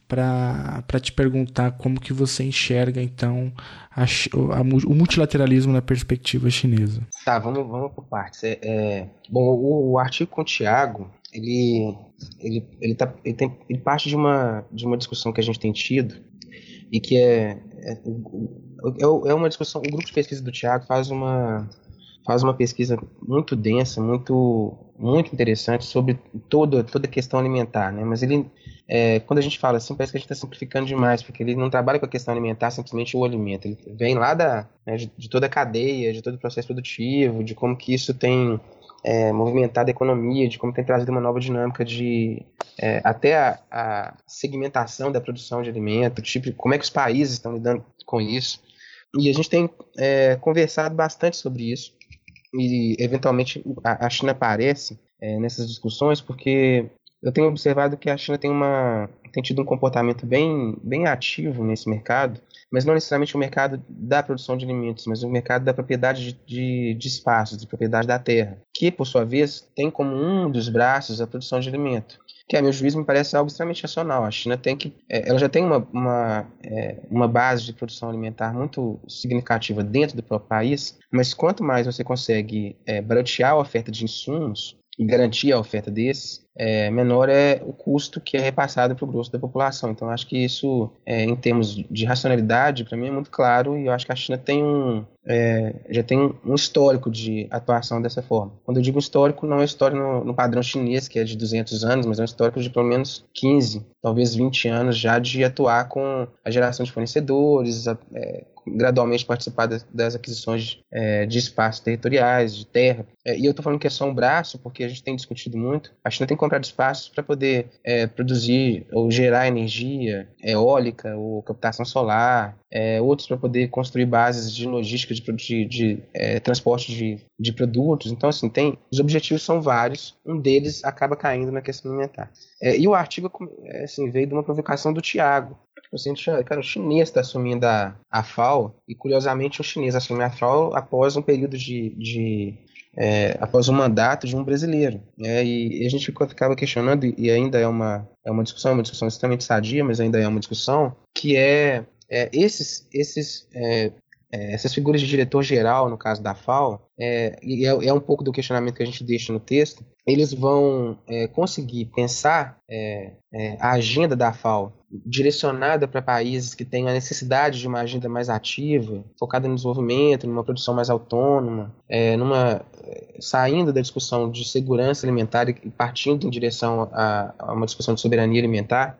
S2: para te perguntar como que você enxerga então a, a, o multilateralismo na perspectiva chinesa.
S4: Tá, vamos, vamos por partes. É, é, bom, o, o, artigo com o Tiago, ele, ele, ele, tá, ele, tem, ele parte de uma, de uma discussão que a gente tem tido e que é, é, é, é uma discussão, o grupo de pesquisa do Tiago faz uma, faz uma pesquisa muito densa, muito, muito interessante sobre toda, toda a questão alimentar, né? mas ele é, quando a gente fala assim, parece que a gente está simplificando demais, porque ele não trabalha com a questão alimentar simplesmente o alimento. Ele vem lá da, né, de, de, toda a cadeia, de todo o processo produtivo, de como que isso tem é, movimentado a economia, de como tem trazido uma nova dinâmica de é, até a, a, segmentação da produção de alimento, tipo, como é que os países estão lidando com isso. E a gente tem é, conversado bastante sobre isso. E eventualmente a, a China aparece é, nessas discussões porque eu tenho observado que a China tem, uma, tem tido um comportamento bem, bem ativo nesse mercado, mas não necessariamente o mercado da produção de alimentos, mas o mercado da propriedade de, de, de espaços, de propriedade da terra, que, por sua vez, tem como um dos braços a produção de alimento que a meu juízo me parece algo extremamente racional. A China tem que, é, ela já tem uma, uma, é, uma base de produção alimentar muito significativa dentro do próprio país, mas quanto mais você consegue é, baratear a oferta de insumos e garantir a oferta desses, é, menor é o custo que é repassado para o grosso da população. Então, acho que isso, é, em termos de racionalidade, para mim é muito claro e eu acho que a China tem um, é, já tem um histórico de atuação dessa forma. Quando eu digo histórico, não é histórico no, no, padrão chinês, que é de 200 anos, mas é um histórico de pelo menos 15, talvez 20 anos já de atuar com a geração de fornecedores, a, é, gradualmente participar das, das aquisições é, de espaços territoriais, de terra. É, e eu estou falando que é só um braço, porque a gente tem discutido muito. A China tem comprado espaços para poder é, produzir ou gerar energia eólica ou captação solar, é, outros para poder construir bases de logística de, de, de é, transporte de, de produtos. Então, assim, tem os objetivos são vários. Um deles acaba caindo na questão alimentar. É, e o artigo assim, veio de uma provocação do Tiago, Tipo assim, cara, o chinês está assumindo a, a FAO, e curiosamente o chinês assume a FAO após um período de. de é, após um mandato de um brasileiro. Né? E, e, a gente ficava questionando, e ainda é uma, é uma discussão, uma discussão extremamente sadia, mas ainda é uma discussão, que é, é esses, esses é, essas figuras de diretor geral, no caso da FAO, é, e é, é, um pouco do questionamento que a gente deixa no texto, eles vão é, conseguir pensar é, é, a agenda da FAO direcionada para países que têm a necessidade de uma agenda mais ativa, focada no desenvolvimento, numa produção mais autônoma, numa saindo da discussão de segurança alimentar e partindo em direção a, a uma discussão de soberania alimentar.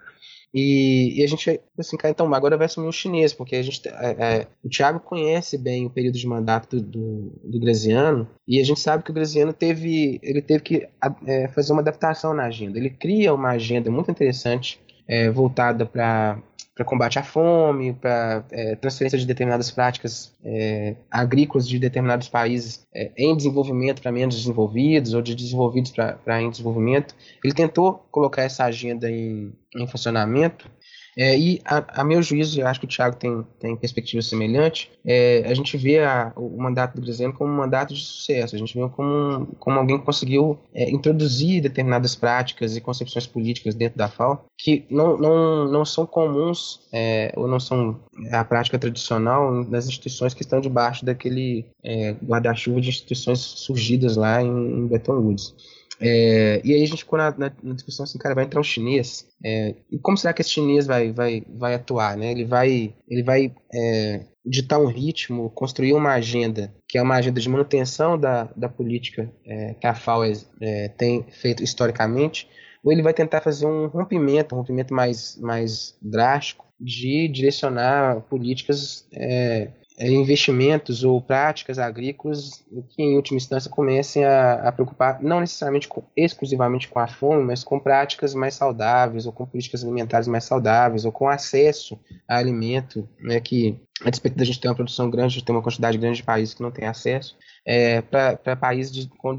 S4: E, e, a gente, assim, cara, então agora vai assumir o chinês, porque a gente, é, é, o Thiago conhece bem o período de mandato do, do, do Graziano, e a gente sabe que o Graziano teve, ele teve que é, fazer uma adaptação na agenda. Ele cria uma agenda muito interessante, é, voltada para para combate à fome, para é, transferência de determinadas práticas é, agrícolas de determinados países é, em desenvolvimento para menos desenvolvidos ou de desenvolvidos para em desenvolvimento. Ele tentou colocar essa agenda em, em funcionamento é, e, a, a, meu juízo, eu acho que o Thiago tem, tem perspectiva semelhante, é, a gente vê a, o mandato do Graziano como um mandato de sucesso, a gente vê como, como alguém conseguiu é, introduzir determinadas práticas e concepções políticas dentro da FAO que não, não, não são comuns é, ou não são a prática tradicional nas instituições que estão debaixo daquele é, guarda-chuva de instituições surgidas lá em, em Bretton Woods. É, e aí a gente ficou na, na, na, discussão assim, cara, vai entrar um chinês. É, e como será que esse chinês vai, vai, vai atuar? Né? Ele vai, ele vai é, ditar um ritmo, construir uma agenda, que é uma agenda de manutenção da, da política é, que a FAO é, tem feito historicamente, ou ele vai tentar fazer um rompimento, um rompimento mais, mais drástico, de direcionar políticas é, é, investimentos ou práticas agrícolas que, em última instância, comecem a, a preocupar não necessariamente com, exclusivamente com a fome, mas com práticas mais saudáveis ou com políticas alimentares mais saudáveis ou com acesso a alimento, né, que a despeito da gente ter uma produção grande, de ter uma quantidade grande de países que não têm acesso, é, para países de, com,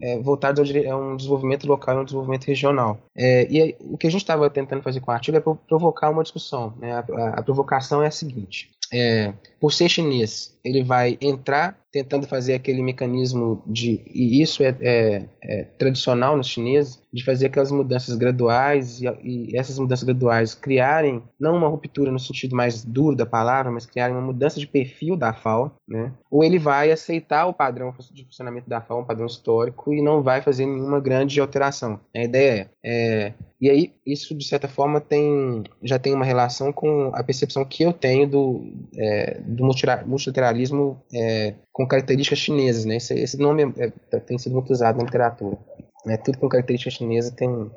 S4: é, voltados a um desenvolvimento local e um desenvolvimento regional. É, e aí, o que a gente estava tentando fazer com o artigo é provocar uma discussão. Né? A, a, a, provocação é a seguinte: é, por ser chinês, ele vai entrar tentando fazer aquele mecanismo de. E isso é, é, é tradicional nos chineses, de fazer aquelas mudanças graduais e, e, essas mudanças graduais criarem não uma ruptura no sentido mais duro da palavra, mas criarem uma mudança de perfil da FAO, né? Ou ele vai aceitar o padrão de funcionamento da FAO, um padrão histórico, e não vai fazer nenhuma grande alteração. A ideia é, é e aí isso de certa forma tem já tem uma relação com a percepção que eu tenho do, é, do multilateralismo é, com características chinesas, né? Esse, esse nome é, é, tem sido muito usado na literatura. Né? Tudo com característica chinesa tem um,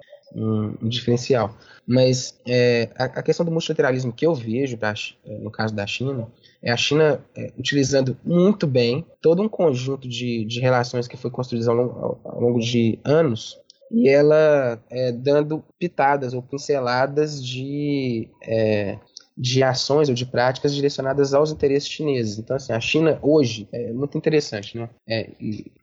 S4: um diferencial. Mas é, a, a, questão do multilateralismo que eu vejo, pra, no caso da China, é a China é, utilizando muito bem todo um conjunto de, de relações que foi construído ao longo, ao longo de anos e ela é, dando pitadas ou pinceladas de é, de ações ou de práticas direcionadas aos interesses chineses. Então, assim, a China hoje é muito interessante, né? É,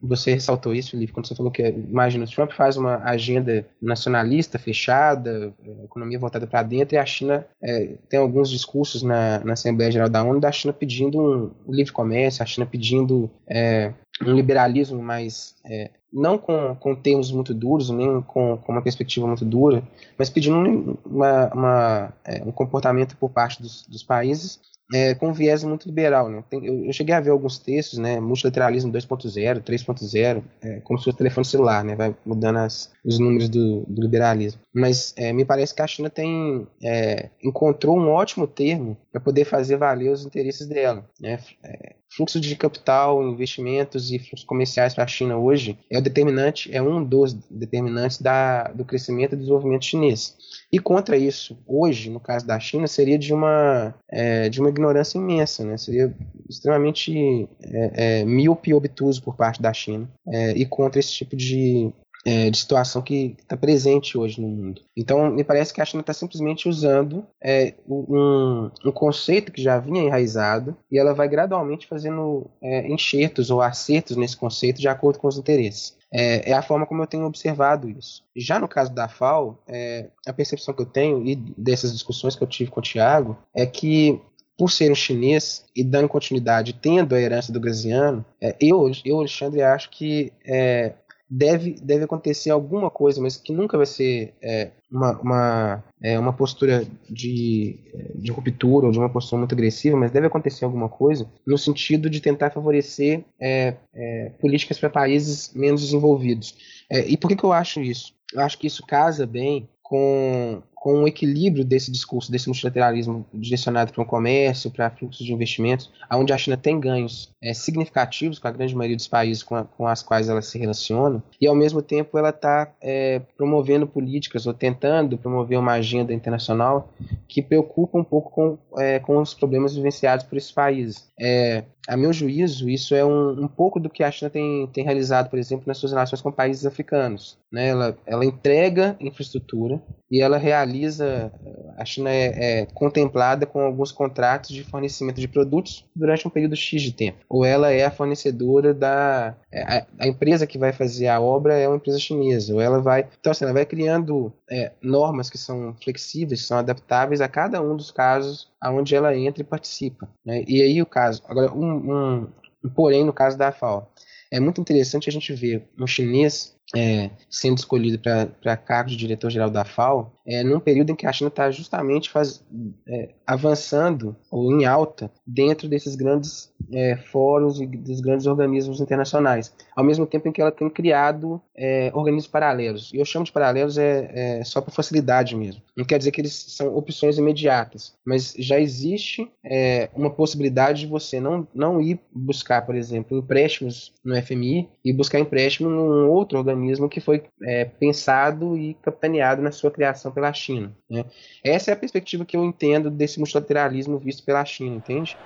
S4: você ressaltou isso, Felipe, quando você falou que, imagina, o Trump faz uma agenda nacionalista fechada, é, economia voltada para dentro, e a China é, tem alguns discursos na, na Assembleia Geral da ONU da China pedindo um livre comércio, a China pedindo é, um liberalismo mais é, não com, com termos muito duros, nem com, com uma perspectiva muito dura, mas pedindo uma, uma, é, um comportamento por parte dos, dos países é, com viés muito liberal. Né? Tem, eu, eu, cheguei a ver alguns textos, né, multilateralismo 2.0, 3.0, é, como se fosse telefone celular, né, vai mudando as, os números do, do liberalismo. Mas é, me parece que a China tem é, encontrou um ótimo termo para poder fazer valer os interesses dela. Né? É, fluxo de capital, investimentos e fluxos comerciais para a China hoje é o determinante, é um dos determinantes da, do crescimento e desenvolvimento chinês. E contra isso, hoje, no caso da China, seria de uma, é, de uma ignorância imensa, né? seria extremamente é, é, míope e obtuso por parte da China é, e contra esse tipo de, é, de situação que está presente hoje no mundo. Então, me parece que a China está simplesmente usando é, um, um, conceito que já vinha enraizado e ela vai gradualmente fazendo é, enxertos ou acertos nesse conceito de acordo com os interesses. É, é, a forma como eu tenho observado isso. Já no caso da FAO, é, a percepção que eu tenho e dessas discussões que eu tive com o Tiago é que por ser um chinês e dando continuidade, tendo a herança do Graziano, é, eu, eu, Alexandre, acho que é, deve, deve acontecer alguma coisa, mas que nunca vai ser é, uma, uma, é, uma postura de, de ruptura ou de uma postura muito agressiva, mas deve acontecer alguma coisa no sentido de tentar favorecer é, é políticas para países menos desenvolvidos. É, e por que, que eu acho isso? Eu acho que isso casa bem com com um equilíbrio desse discurso, desse multilateralismo direcionado para o comércio, para fluxos de investimentos, onde a China tem ganhos é, significativos com a grande maioria dos países com, a, com as quais ela se relaciona, e ao mesmo tempo ela está é, promovendo políticas ou tentando promover uma agenda internacional que preocupa um pouco com, é, com os problemas vivenciados por esses países. É, a meu juízo, isso é um, um pouco do que a China tem, tem realizado, por exemplo, nas suas relações com países africanos. Né? Ela, ela entrega infraestrutura e ela realiza. A China é, é, contemplada com alguns contratos de fornecimento de produtos durante um período X de tempo. Ou ela é a fornecedora da. É, a, a empresa que vai fazer a obra é uma empresa chinesa. Ou ela vai. Então, assim, ela vai criando é, normas que são flexíveis, que são adaptáveis a cada um dos casos aonde ela entra e participa. Né? E aí o caso. Agora, um, um, porém no caso da FAO. É muito interessante a gente ver um chinês é, sendo escolhido para cargo de diretor-geral da FAO, é, num período em que a China está justamente faz, é, avançando ou em alta dentro desses grandes é, fóruns e dos grandes organismos internacionais, ao mesmo tempo em que ela tem criado é, organismos paralelos. E eu chamo de paralelos é, é só por facilidade mesmo. Não quer dizer que eles são opções imediatas, mas já existe é, uma possibilidade de você não, não ir buscar, por exemplo, empréstimos no FMI e buscar empréstimo num outro organismo que foi é, pensado e capitaneado na sua criação pela China. Né? Essa é a perspectiva que eu entendo desse multilateralismo visto pela China, entende?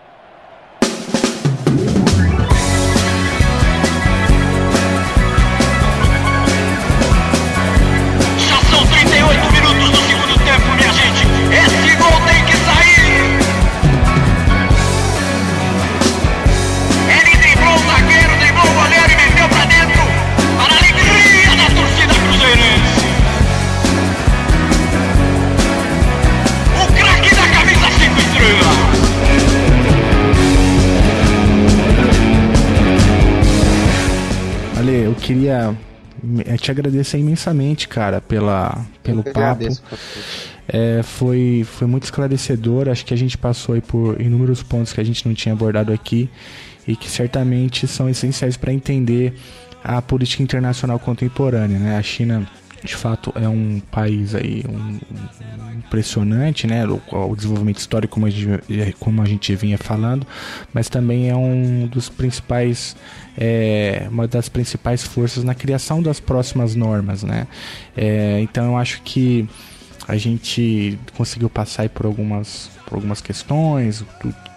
S2: Te agradecer imensamente, cara, pela, pelo papo. Agradeço, é, foi, foi muito esclarecedor. Acho que a gente passou aí por inúmeros pontos que a gente não tinha abordado aqui e que certamente são essenciais para entender a política internacional contemporânea. Né? A China de fato é um país aí um, impressionante, né? O, o, desenvolvimento histórico como a, gente, como a gente vinha falando, mas também é um dos principais é, uma das principais forças na criação das próximas normas, né? É, então eu acho que a gente conseguiu passar por algumas, por algumas questões,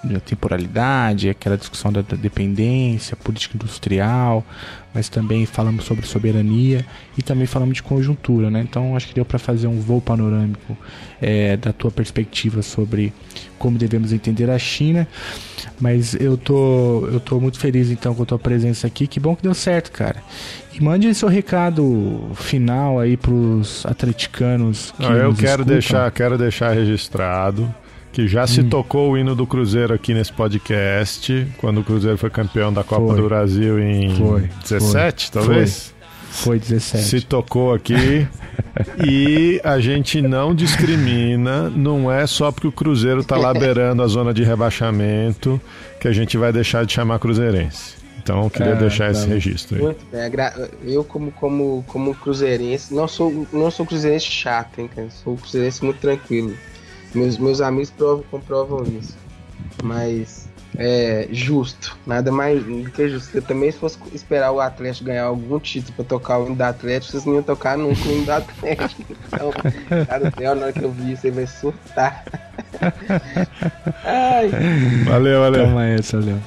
S2: da temporalidade, aquela discussão da, da, dependência, política industrial, mas também falamos sobre soberania e também falamos de conjuntura, né? Então acho que deu para fazer um voo panorâmico é, da tua perspectiva sobre como devemos entender a China. Mas eu tô, eu tô muito feliz então com a tua presença aqui. Que bom que deu certo, cara. E mande seu recado final aí pros atleticanos
S3: que Eu quero escutam. deixar, quero deixar registrado que já hum. se tocou o hino do Cruzeiro aqui nesse podcast, quando o Cruzeiro foi campeão da Copa foi. do Brasil em foi. 17, foi. talvez.
S2: Foi 17.
S3: Se tocou aqui. [LAUGHS] e a gente não discrimina, não é só porque o Cruzeiro está lá beirando a zona de rebaixamento que a gente vai deixar de chamar cruzeirense. Então eu queria é, deixar tá esse registro aí. Muito
S4: bem. Eu, como, como, como cruzeirense, não sou, não sou cruzeirense chato, hein, cara? Sou cruzeirense muito tranquilo. Meus, meus amigos provam, comprovam isso. Mas é justo, nada mais do que justo. Eu também, se fosse esperar o Atlético ganhar algum título pra tocar o hino do Atlético, vocês não iam tocar nunca o hino do Atlético. Então, cara, na hora que eu vi isso, ele vai surtar. [LAUGHS]
S3: Ai. Valeu, valeu.
S2: Toma essa, valeu.